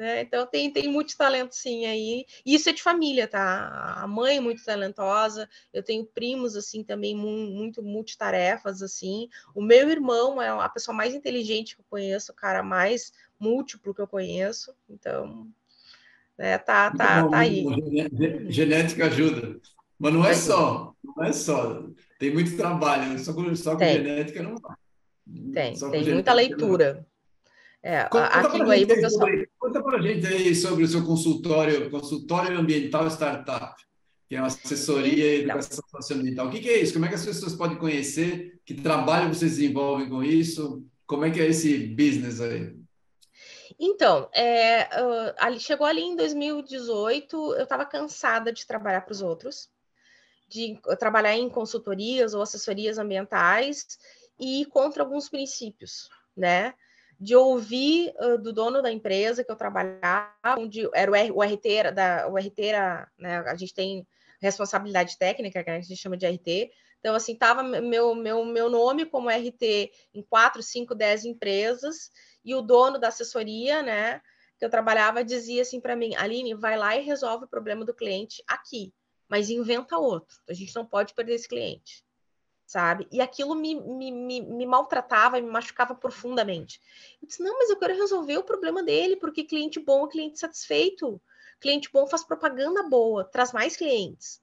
Né? Então tem, tem multitalento sim aí. E isso é de família, tá? A mãe é muito talentosa, eu tenho primos assim também muito multitarefas assim. O meu irmão é a pessoa mais inteligente que eu conheço, o cara mais múltiplo que eu conheço. Então, né, tá, tá, bom, tá aí. Genética ajuda. Mas não é só, não é só. Tem muito trabalho, só com, só com genética não vai. Tem, tem muita leitura. Não. É, conta aqui em Guaíba, pessoal... Conta para a gente aí sobre o seu consultório, consultório ambiental startup, que é uma assessoria e educação socioambiental. O que, que é isso? Como é que as pessoas podem conhecer? Que trabalho vocês desenvolvem com isso? Como é que é esse business aí? Então, é, ali, chegou ali em 2018, eu estava cansada de trabalhar para os outros, de trabalhar em consultorias ou assessorias ambientais e contra alguns princípios, né? De ouvir uh, do dono da empresa que eu trabalhava, onde era o, R, o RT, era da, o RT era, né, a gente tem responsabilidade técnica, que a gente chama de RT, então, assim, estava meu, meu, meu nome como RT em quatro, cinco, dez empresas, e o dono da assessoria, né, que eu trabalhava, dizia assim para mim, Aline, vai lá e resolve o problema do cliente aqui, mas inventa outro, a gente não pode perder esse cliente, sabe? E aquilo me, me, me, me maltratava, me machucava profundamente. Eu disse, não, mas eu quero resolver o problema dele, porque cliente bom é cliente satisfeito. Cliente bom faz propaganda boa, traz mais clientes.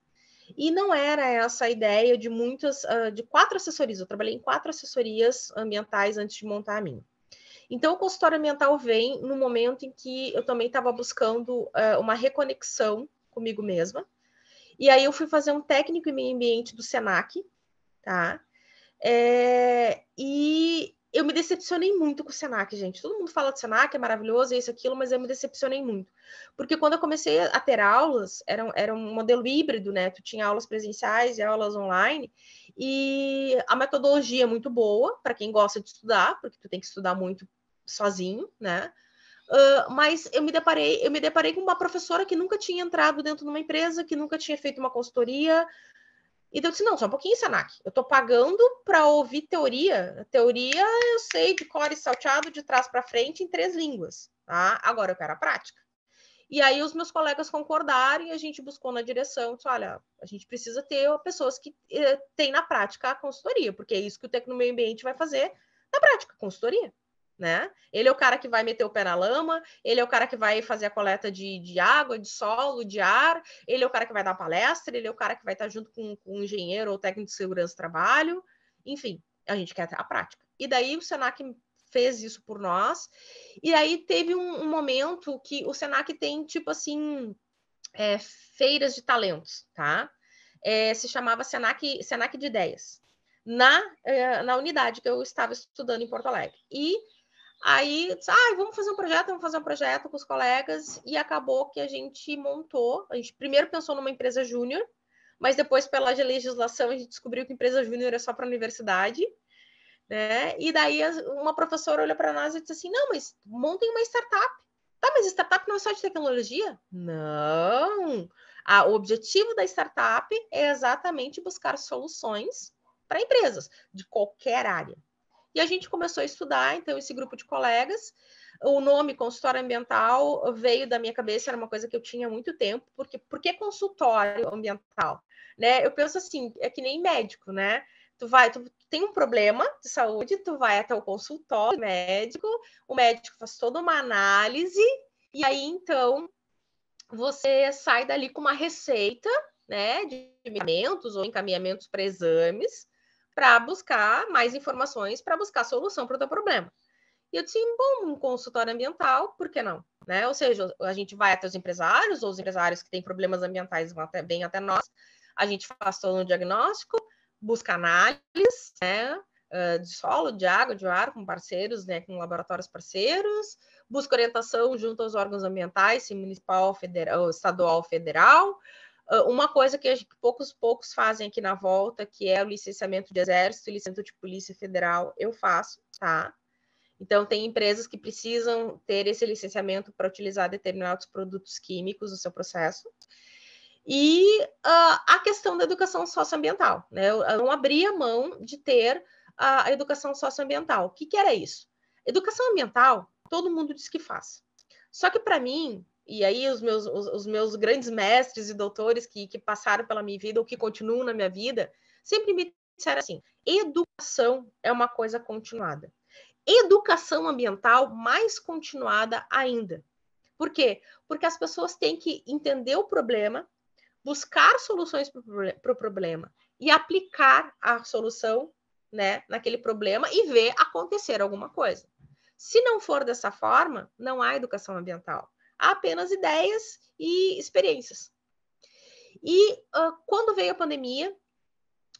E não era essa a ideia de muitas, uh, de quatro assessorias. Eu trabalhei em quatro assessorias ambientais antes de montar a minha. Então, o consultório ambiental vem no momento em que eu também estava buscando uh, uma reconexão comigo mesma. E aí eu fui fazer um técnico em meio ambiente do SENAC, tá? É, e eu me decepcionei muito com o Senac, gente. Todo mundo fala do Senac, é maravilhoso, é isso, aquilo, mas eu me decepcionei muito. Porque quando eu comecei a ter aulas, era, era um modelo híbrido, né? Tu tinha aulas presenciais e aulas online, e a metodologia é muito boa para quem gosta de estudar, porque tu tem que estudar muito sozinho, né? Uh, mas eu me deparei, eu me deparei com uma professora que nunca tinha entrado dentro de uma empresa, que nunca tinha feito uma consultoria, e eu disse, não, só um pouquinho, Senac. Eu estou pagando para ouvir teoria. teoria eu sei de core salteado de trás para frente em três línguas. Tá? Agora eu quero a prática. E aí os meus colegas concordaram e a gente buscou na direção, disse, olha, a gente precisa ter pessoas que eh, têm na prática a consultoria, porque é isso que o Tecno Meio Ambiente vai fazer na prática, consultoria né? Ele é o cara que vai meter o pé na lama, ele é o cara que vai fazer a coleta de, de água, de solo, de ar, ele é o cara que vai dar palestra, ele é o cara que vai estar junto com, com um engenheiro ou técnico de segurança do trabalho, enfim, a gente quer a prática. E daí o Senac fez isso por nós, e aí teve um, um momento que o Senac tem, tipo assim, é, feiras de talentos, tá? É, se chamava Senac, Senac de Ideias, na, é, na unidade que eu estava estudando em Porto Alegre. E Aí, ah, vamos fazer um projeto, vamos fazer um projeto com os colegas, e acabou que a gente montou. A gente primeiro pensou numa empresa júnior, mas depois, pela legislação, a gente descobriu que empresa júnior é só para a universidade. Né? E daí uma professora olhou para nós e disse assim: não, mas montem uma startup. Tá, mas startup não é só de tecnologia? Não. Ah, o objetivo da startup é exatamente buscar soluções para empresas de qualquer área. E a gente começou a estudar, então, esse grupo de colegas. O nome consultório ambiental veio da minha cabeça, era uma coisa que eu tinha há muito tempo, porque por que consultório ambiental? Né? Eu penso assim, é que nem médico, né? Tu vai, tu tem um problema de saúde, tu vai até o consultório médico, o médico faz toda uma análise, e aí então você sai dali com uma receita, né, de medicamentos ou encaminhamentos para exames, para buscar mais informações, para buscar solução para o teu problema. E eu disse, bom, um consultório ambiental, por que não? Né? Ou seja, a gente vai até os empresários, ou os empresários que têm problemas ambientais vão até, bem até nós, a gente faz todo um diagnóstico, busca análise, né? de solo, de água, de ar, com parceiros, né, com laboratórios parceiros, busca orientação junto aos órgãos ambientais, se municipal, federal, estadual, federal, ah, uma coisa que poucos poucos fazem aqui na volta, que é o licenciamento de exército, licenciamento de polícia federal, eu faço, tá? Então, tem empresas que precisam ter esse licenciamento para utilizar determinados produtos químicos no seu processo. E uh, a questão da educação socioambiental, né? Eu, não abria mão de ter a, a educação socioambiental. O que, que era isso? Educação ambiental, todo mundo diz que faz. Só que, para mim, e aí os meus, os, os, meus grandes mestres e doutores que, que passaram pela minha vida ou que continuam na minha vida, sempre me disseram assim: educação é uma coisa continuada. Educação ambiental mais continuada ainda. Por quê? Porque as pessoas têm que entender o problema, buscar soluções para o problema e aplicar a solução né, naquele problema e ver acontecer alguma coisa. Se não for dessa forma, não há educação ambiental há apenas ideias e experiências. E uh, quando veio a pandemia,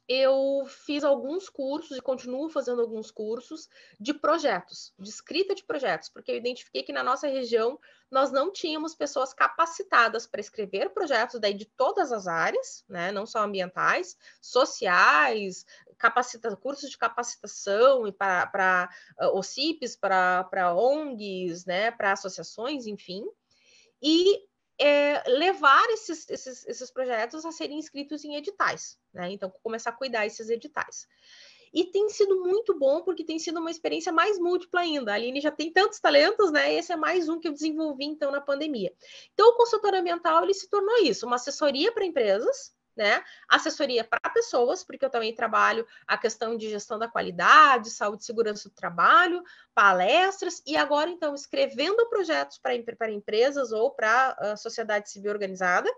eu fiz alguns cursos e continuo fazendo alguns cursos de projetos, de escrita de projetos, porque eu identifiquei que na nossa região nós não tínhamos pessoas capacitadas para escrever projetos daí de todas as áreas, né, não só ambientais, sociais, capacita, cursos de capacitação e para uh, OCIPs, para ONGs, né, para associações, enfim e é, levar esses, esses, esses projetos a serem inscritos em editais, né? Então, começar a cuidar esses editais. E tem sido muito bom, porque tem sido uma experiência mais múltipla ainda. A Aline já tem tantos talentos, né? Esse é mais um que eu desenvolvi, então, na pandemia. Então, o consultor ambiental, ele se tornou isso, uma assessoria para empresas, né? Assessoria para pessoas, porque eu também trabalho a questão de gestão da qualidade, saúde e segurança do trabalho, palestras, e agora, então, escrevendo projetos para empresas ou para a uh, sociedade civil organizada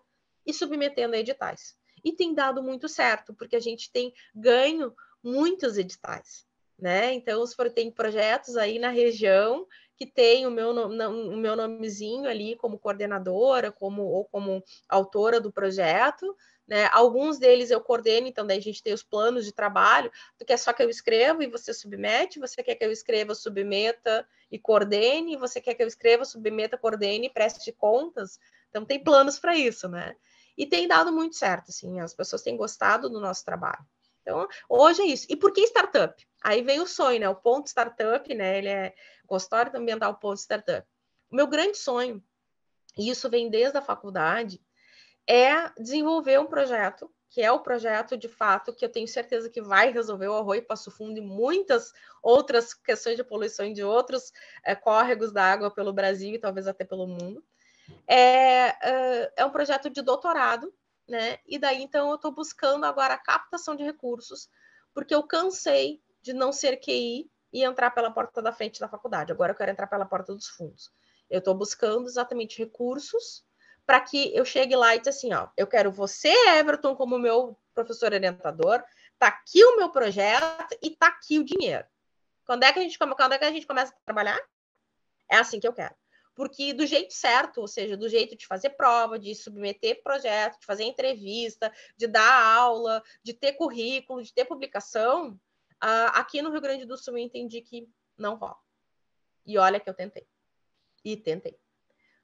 e submetendo a editais. E tem dado muito certo, porque a gente tem ganho muitos editais, né? Então, tem projetos aí na região que tem o meu, o meu nomezinho ali como coordenadora, como ou como autora do projeto, né? Alguns deles eu coordeno, então daí a gente tem os planos de trabalho. Tu quer só que eu escreva e você submete? Você quer que eu escreva, submeta e coordene? Você quer que eu escreva, submeta, coordene e preste contas? Então tem planos para isso, né? E tem dado muito certo, assim, as pessoas têm gostado do nosso trabalho. Então, hoje é isso. E por que startup? Aí vem o sonho, né? O ponto startup, né? Ele é consultório ambiental ponto startup. O meu grande sonho, e isso vem desde a faculdade, é desenvolver um projeto, que é o projeto de fato que eu tenho certeza que vai resolver o Arroio Passo Fundo e muitas outras questões de poluição de outros é, córregos da água pelo Brasil e talvez até pelo mundo. É, é, é um projeto de doutorado, né? E daí então eu estou buscando agora a captação de recursos, porque eu cansei de não ser QI e entrar pela porta da frente da faculdade. Agora eu quero entrar pela porta dos fundos. Eu estou buscando exatamente recursos para que eu chegue lá e diga assim, ó, eu quero você, Everton, como meu professor orientador, tá aqui o meu projeto e tá aqui o dinheiro. Quando é que a gente, quando é que a gente começa a trabalhar? É assim que eu quero. Porque do jeito certo, ou seja, do jeito de fazer prova, de submeter projeto, de fazer entrevista, de dar aula, de ter currículo, de ter publicação, uh, aqui no Rio Grande do Sul eu entendi que não rola. E olha que eu tentei. E tentei.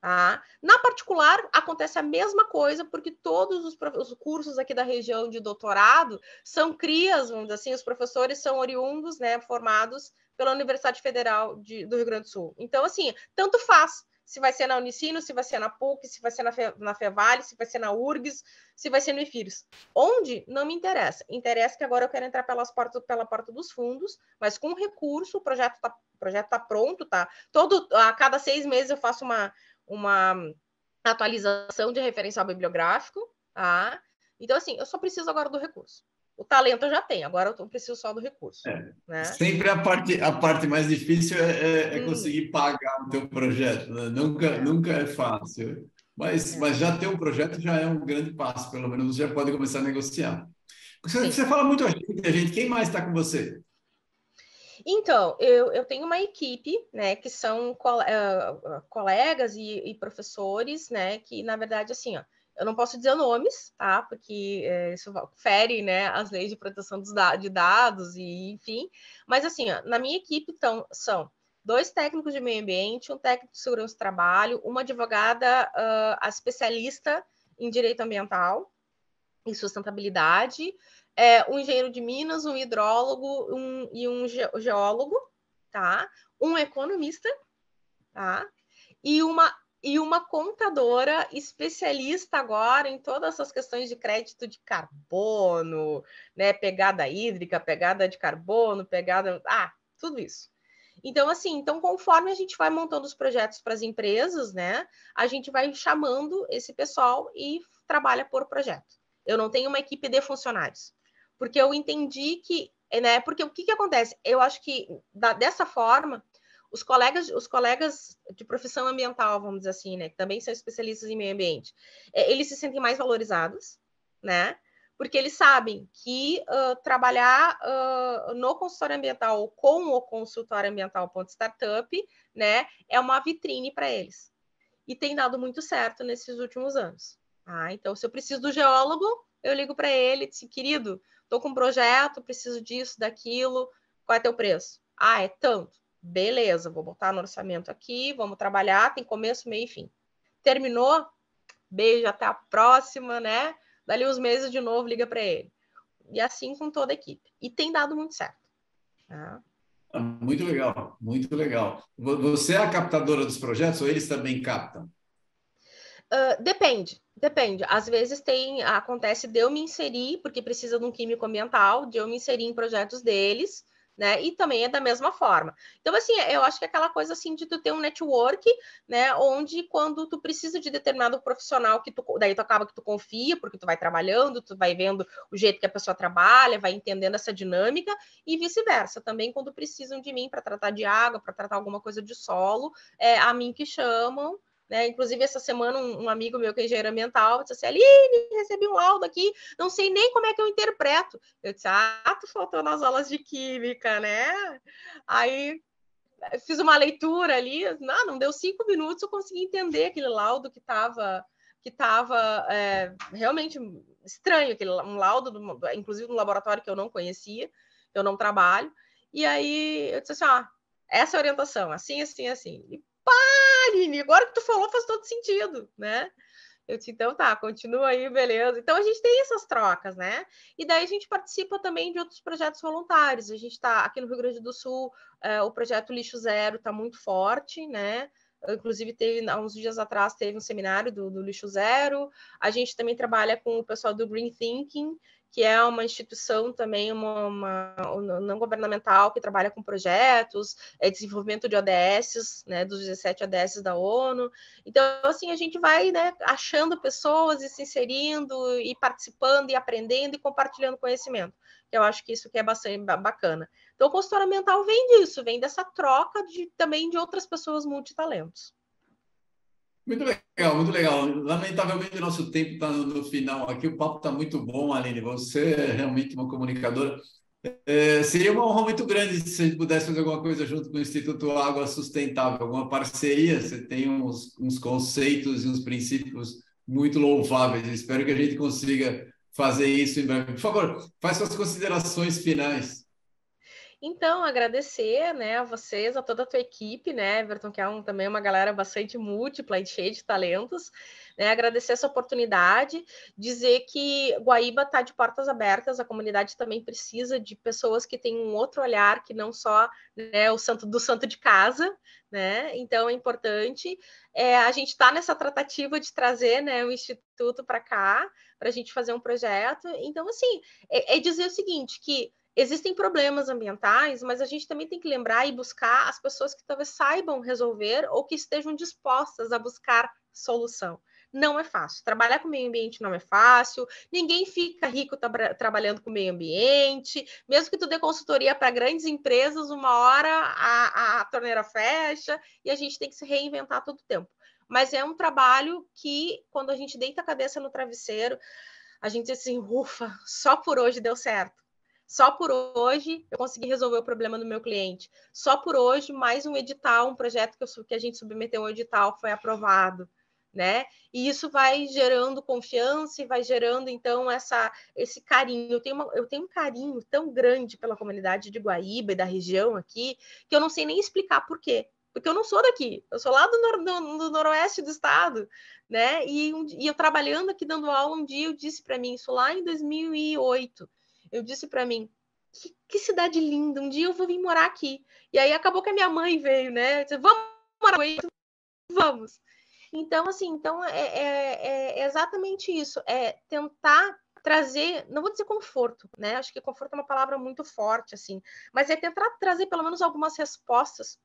Tá? Na particular, acontece a mesma coisa, porque todos os, os, cursos aqui da região de doutorado são crias, vamos dizer assim, os professores são oriundos, né, formados pela Universidade Federal de, do Rio Grande do Sul. Então, assim, tanto faz se vai ser na Unicino, se vai ser na PUC, se vai ser na, Fe, na Fevale, se vai ser na URGS, se vai ser no IFIRS. Onde? Não me interessa. Interessa que agora eu quero entrar pelas portas, pela porta dos fundos, mas com recurso, o projeto está projeto tá pronto, tá? Todo, a cada seis meses eu faço uma, uma atualização de referencial bibliográfico, tá? Então, assim, eu só preciso agora do recurso. O talento eu já tenho, agora eu preciso só do recurso. É. Né? Sempre a parte, a parte mais difícil é, é, é hum. conseguir pagar o teu projeto. Né? Nunca, é. nunca é fácil. Mas, é. mas já ter um projeto já é um grande passo, pelo menos você já pode começar a negociar. Você, você fala muito a gente, a gente, quem mais está com você? Então, eu, eu tenho uma equipe, né, que são uh, colegas e, e, professores, né, que, na verdade, assim, ó, eu não posso dizer nomes, tá, porque é, isso fere, né, as leis de proteção dos da de dados e, enfim, mas, assim, ó, na minha equipe então, são dois técnicos de meio ambiente, um técnico de segurança do trabalho, uma advogada uh, especialista em direito ambiental e sustentabilidade, é, um engenheiro de minas, um hidrólogo um, e um geólogo, tá? Um economista, tá? E uma e uma contadora especialista agora em todas essas questões de crédito de carbono, né? Pegada hídrica, pegada de carbono, pegada. Ah, tudo isso. Então, assim, então, conforme a gente vai montando os projetos para as empresas, né? A gente vai chamando esse pessoal e trabalha por projeto. Eu não tenho uma equipe de funcionários porque eu entendi que, né? Porque o que, que acontece? Eu acho que da, dessa forma, os colegas, os colegas de profissão ambiental, vamos dizer assim, né, que também são especialistas em meio ambiente, é, eles se sentem mais valorizados, né? Porque eles sabem que uh, trabalhar uh, no consultório ambiental ou com o consultório ambiental ponto startup, né, é uma vitrine para eles. E tem dado muito certo nesses últimos anos. Ah, então, se eu preciso do geólogo, eu ligo para ele e disse, querido, Estou com um projeto, preciso disso, daquilo. Qual é teu preço? Ah, é tanto. Beleza, vou botar no orçamento aqui, vamos trabalhar, tem começo, meio e fim. Terminou? Beijo, até a próxima, né? Dali uns meses de novo, liga para ele. E assim com toda a equipe. E tem dado muito certo. Tá? Muito legal, muito legal. Você é a captadora dos projetos ou eles também captam? Uh, depende. Depende. Às vezes tem, acontece de eu me inserir, porque precisa de um químico ambiental, de eu me inserir em projetos deles, né? E também é da mesma forma. Então, assim, eu acho que é aquela coisa assim de tu ter um network, né? Onde quando tu precisa de determinado profissional que tu, daí tu acaba que tu confia, porque tu vai trabalhando, tu vai vendo o jeito que a pessoa trabalha, vai entendendo essa dinâmica, e vice-versa. Também quando precisam de mim para tratar de água, para tratar alguma coisa de solo, é a mim que chamam, né? Inclusive, essa semana, um, um, amigo meu que é engenheiro ambiental disse assim: Aline, recebi um laudo aqui, não sei nem como é que eu interpreto. Eu disse: Ah, tu faltou nas aulas de química, né? Aí fiz uma leitura ali, não, não deu cinco minutos, eu consegui entender aquele laudo que estava que estava é, realmente estranho, aquele, um laudo, do, inclusive no laboratório que eu não conhecia, eu não trabalho. E aí eu disse assim: ah, essa é orientação, assim, assim, assim. E Aline, agora que tu falou faz todo sentido, né? Eu disse, então tá, continua aí, beleza. Então a gente tem essas trocas, né? E daí a gente participa também de outros projetos voluntários. A gente está aqui no Rio Grande do Sul, é, o projeto Lixo Zero está muito forte, né? Inclusive, teve, há uns dias atrás, teve um seminário do, do Lixo Zero. A gente também trabalha com o pessoal do Green Thinking, que é uma instituição também, uma, uma, não governamental, que trabalha com projetos, é desenvolvimento de ODS, né, dos 17 ODS da ONU. Então, assim, a gente vai né, achando pessoas e se inserindo, e participando, e aprendendo, e compartilhando conhecimento. Eu acho que isso que é bastante bacana. Então, consultora ambiental vem disso, vem dessa troca de, também de outras pessoas multitalentos. Muito legal, muito legal. Lamentavelmente, nosso tempo está no, final aqui. O papo está muito bom, Aline. Você é realmente uma comunicadora. É, seria uma honra muito grande se a gente pudesse fazer alguma coisa junto com o Instituto Água Sustentável, alguma parceria. Você tem uns, uns conceitos e uns princípios muito louváveis. Espero que a gente consiga fazer isso em breve. Por favor, faça suas considerações finais. Então, agradecer, né, a vocês, a toda a tua equipe, né, Everton, que é um, também uma galera bastante múltipla e cheia de talentos, né, agradecer essa oportunidade, dizer que Guaíba está de portas abertas, a comunidade também precisa de pessoas que tenham um outro olhar, que não só né, o santo do santo de casa, né, então é importante, é, a gente está nessa tratativa de trazer, né, o Instituto para cá, para a gente fazer um projeto, então, assim, é, é dizer o seguinte, que existem problemas ambientais, mas a gente também tem que lembrar e buscar as pessoas que talvez saibam resolver ou que estejam dispostas a buscar solução. Não é fácil. Trabalhar com meio ambiente não é fácil. Ninguém fica rico tra trabalhando com meio ambiente. Mesmo que tu dê consultoria para grandes empresas, uma hora a, a torneira fecha e a gente tem que se reinventar todo o tempo. Mas é um trabalho que, quando a gente deita a cabeça no travesseiro, a gente diz assim, ufa, só por hoje deu certo só por hoje eu consegui resolver o problema do meu cliente. Só por hoje, mais um edital, um projeto que, eu, que a gente submeteu um edital foi aprovado. Né? E isso vai gerando confiança e vai gerando então essa esse carinho. Eu tenho, uma, eu tenho um carinho tão grande pela comunidade de Guaíba e da região aqui que eu não sei nem explicar por quê. Porque eu não sou daqui, eu sou lá do, nor, do, do noroeste do estado, né? E, um, e eu trabalhando aqui dando aula, um dia eu disse para mim, isso lá em 2008, eu disse para mim, que, que, cidade linda, um dia eu vou vir morar aqui. E aí acabou que a minha mãe veio, né? Disse, vamos morar aqui, vamos. Então, assim, então é, é, é, exatamente isso, é tentar trazer, não vou dizer conforto, né? Acho que conforto é uma palavra muito forte, assim, mas é tentar trazer pelo menos algumas respostas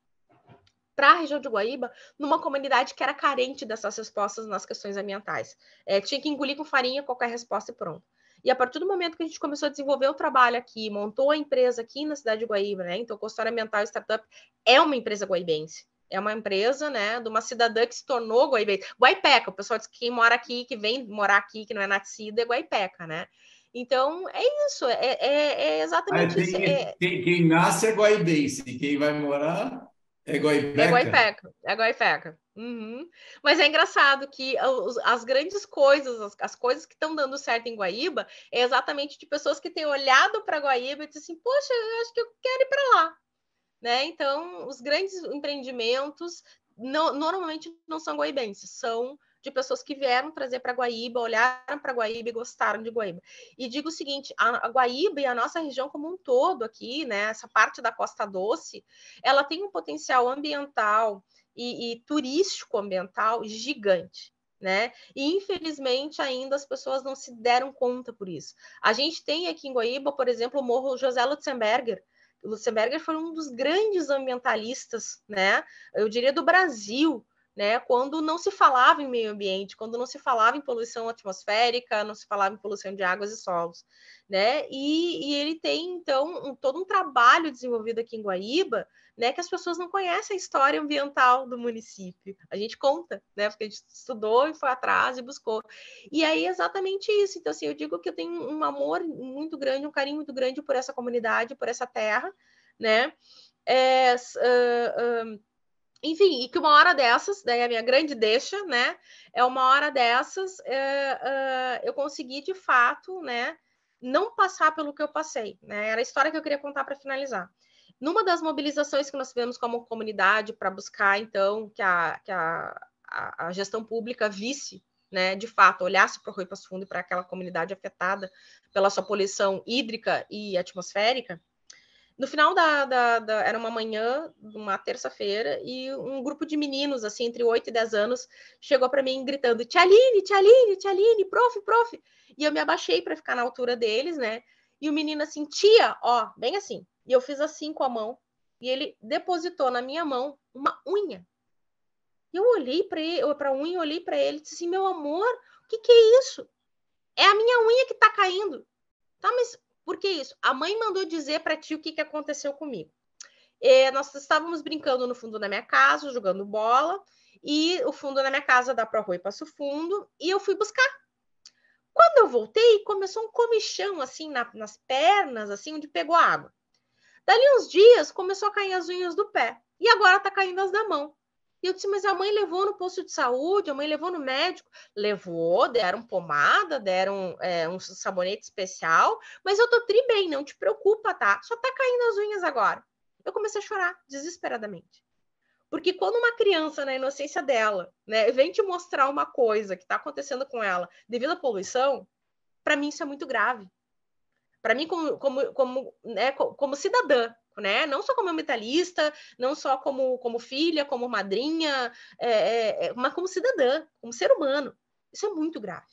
para a região de Guaíba, numa comunidade que era carente dessas respostas nas questões ambientais. É, tinha que engolir com farinha qualquer resposta e pronto. E a partir do momento que a gente começou a desenvolver o trabalho aqui, montou a empresa aqui na cidade de Guaíba, né? Então, Consultória Ambiental Startup é uma empresa guaibense. É uma empresa, né, de uma cidadã que se tornou guaibense. Guaipeca, o pessoal diz que quem mora aqui, que vem morar aqui, que não é nascida, é guaipeca, né? Então, é isso, é, é, é exatamente tem, isso. É... Quem, quem, nasce é guaibense, quem vai morar é guaipeca. É é. Uhum. Mas é engraçado que as, grandes coisas, as, as coisas que estão dando certo em Guaíba, é exatamente de pessoas que têm olhado para Guaíba e dizem assim: Poxa, eu acho que eu quero ir para lá. Né? Então, os grandes empreendimentos não, normalmente não são guaibenses, são de pessoas que vieram trazer para Guaíba, olharam para Guaíba e gostaram de Guaíba. E digo o seguinte, a, Guaíba e a nossa região como um todo aqui, né, essa parte da Costa Doce, ela tem um potencial ambiental e, e turístico ambiental gigante. Né? E infelizmente ainda as pessoas não se deram conta por isso. A gente tem aqui em Guaíba, por exemplo, o Morro José Lutzenberger, Lutzenberger foi um dos grandes ambientalistas, né? Eu diria do Brasil, né? Quando não se falava em meio ambiente, quando não se falava em poluição atmosférica, não se falava em poluição de águas e solos, né? E, e ele tem então um, todo um trabalho desenvolvido aqui em Guaíba, né? Que as pessoas não conhecem a história ambiental do município. A gente conta, né? Porque a gente estudou e foi atrás e buscou. E aí é exatamente isso. Então assim, eu digo que eu tenho um amor muito grande, um carinho muito grande por essa comunidade, por essa terra, né? É, uh, uh, enfim, e que uma hora dessas, daí a minha grande deixa, né? É uma hora dessas, é, eu consegui de fato, né? Não passar pelo que eu passei, né? Era a história que eu queria contar para finalizar. Numa das mobilizações que nós tivemos como comunidade para buscar, então, que a, que a, a, a gestão pública visse né, de fato, olhasse para o Rio Passo Fundo e para aquela comunidade afetada pela sua poluição hídrica e atmosférica, no final da, da, da, Era uma manhã, uma terça-feira, e um grupo de meninos, assim, entre 8 e 10 anos, chegou para mim gritando: Tialine, Tialine, Tialine, prof, prof. E eu me abaixei para ficar na altura deles, né? E o menino assim, tia, ó, bem assim. E eu fiz assim com a mão, e ele depositou na minha mão uma unha. Eu olhei para a unha, olhei para ele e disse assim: meu amor, o que, que é isso? É a minha unha que está caindo. Tá, mas por que isso? A mãe mandou dizer para ti o que, que aconteceu comigo. É, nós estávamos brincando no fundo da minha casa, jogando bola, e o fundo da minha casa dá para rua e Passo Fundo, e eu fui buscar. Quando eu voltei, começou um comichão assim na, nas pernas, assim, onde pegou água. Dali uns dias, começou a cair as unhas do pé, e agora tá caindo as da mão. E eu disse, mas a mãe levou no posto de saúde, a mãe levou no médico. Levou, deram pomada, deram é, um sabonete especial, mas eu tô tri bem, não te preocupa, tá? Só tá caindo as unhas agora. Eu comecei a chorar desesperadamente. Porque quando uma criança, na inocência dela, né, vem te mostrar uma coisa que está acontecendo com ela devido à poluição, para mim isso é muito grave. Para mim, como, como, como, né, como cidadã, né? Não só como metalista, não só como, como filha, como madrinha, é, é, é, mas como cidadã, como ser humano. Isso é muito grave.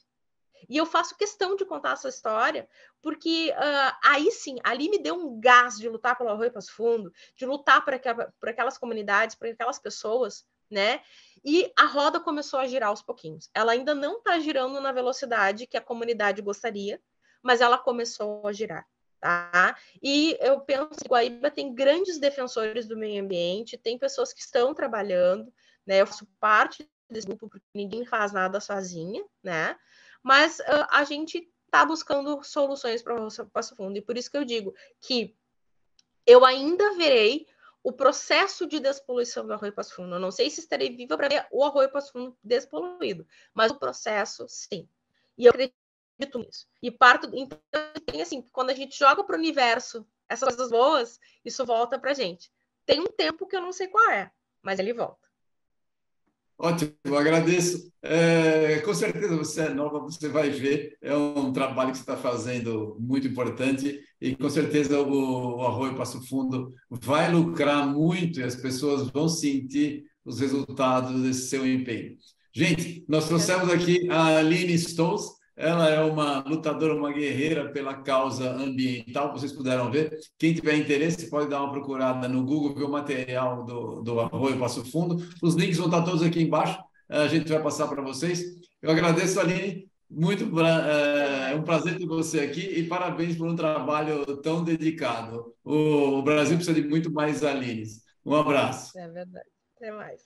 E eu faço questão de contar essa história, porque uh, aí sim, ali me deu um gás de lutar pelo Arroio Passo Fundo, de lutar por, aquela, por aquelas comunidades, por aquelas pessoas, né? E a roda começou a girar aos pouquinhos. Ela ainda não está girando na velocidade que a comunidade gostaria, mas ela começou a girar. Tá? E eu penso que Guaíba tem grandes defensores do meio ambiente, tem pessoas que estão trabalhando, né? Eu faço parte desse grupo porque ninguém faz nada sozinha, né? Mas uh, a gente está buscando soluções para o Passo Fundo, e por isso que eu digo que eu ainda verei o processo de despoluição do Arroio Passo Fundo. Eu não sei se estarei viva para ver o Arroio Passo Fundo despoluído, mas o processo, sim. E eu acredito acredito nisso. E parto. Então, assim, quando a gente joga para o universo essas coisas boas, isso volta para gente. Tem um tempo que eu não sei qual é, mas ele volta. Ótimo, agradeço. É, com certeza você é nova, você vai ver. É um trabalho que você está fazendo muito importante e com certeza o, o Arroio Passo Fundo vai lucrar muito e as pessoas vão sentir os resultados desse seu empenho. Gente, nós trouxemos aqui a Aline Stones, ela é uma lutadora, uma guerreira pela causa ambiental, vocês puderam ver. Quem tiver interesse pode dar uma procurada no Google, ver o material do, do Arroio Passo Fundo. Os links vão estar todos aqui embaixo, a gente vai passar para vocês. Eu agradeço, Aline, muito é, é um prazer ter você aqui e parabéns por um trabalho tão dedicado. O Brasil precisa de muito mais Alines. Um abraço. É verdade. Até mais.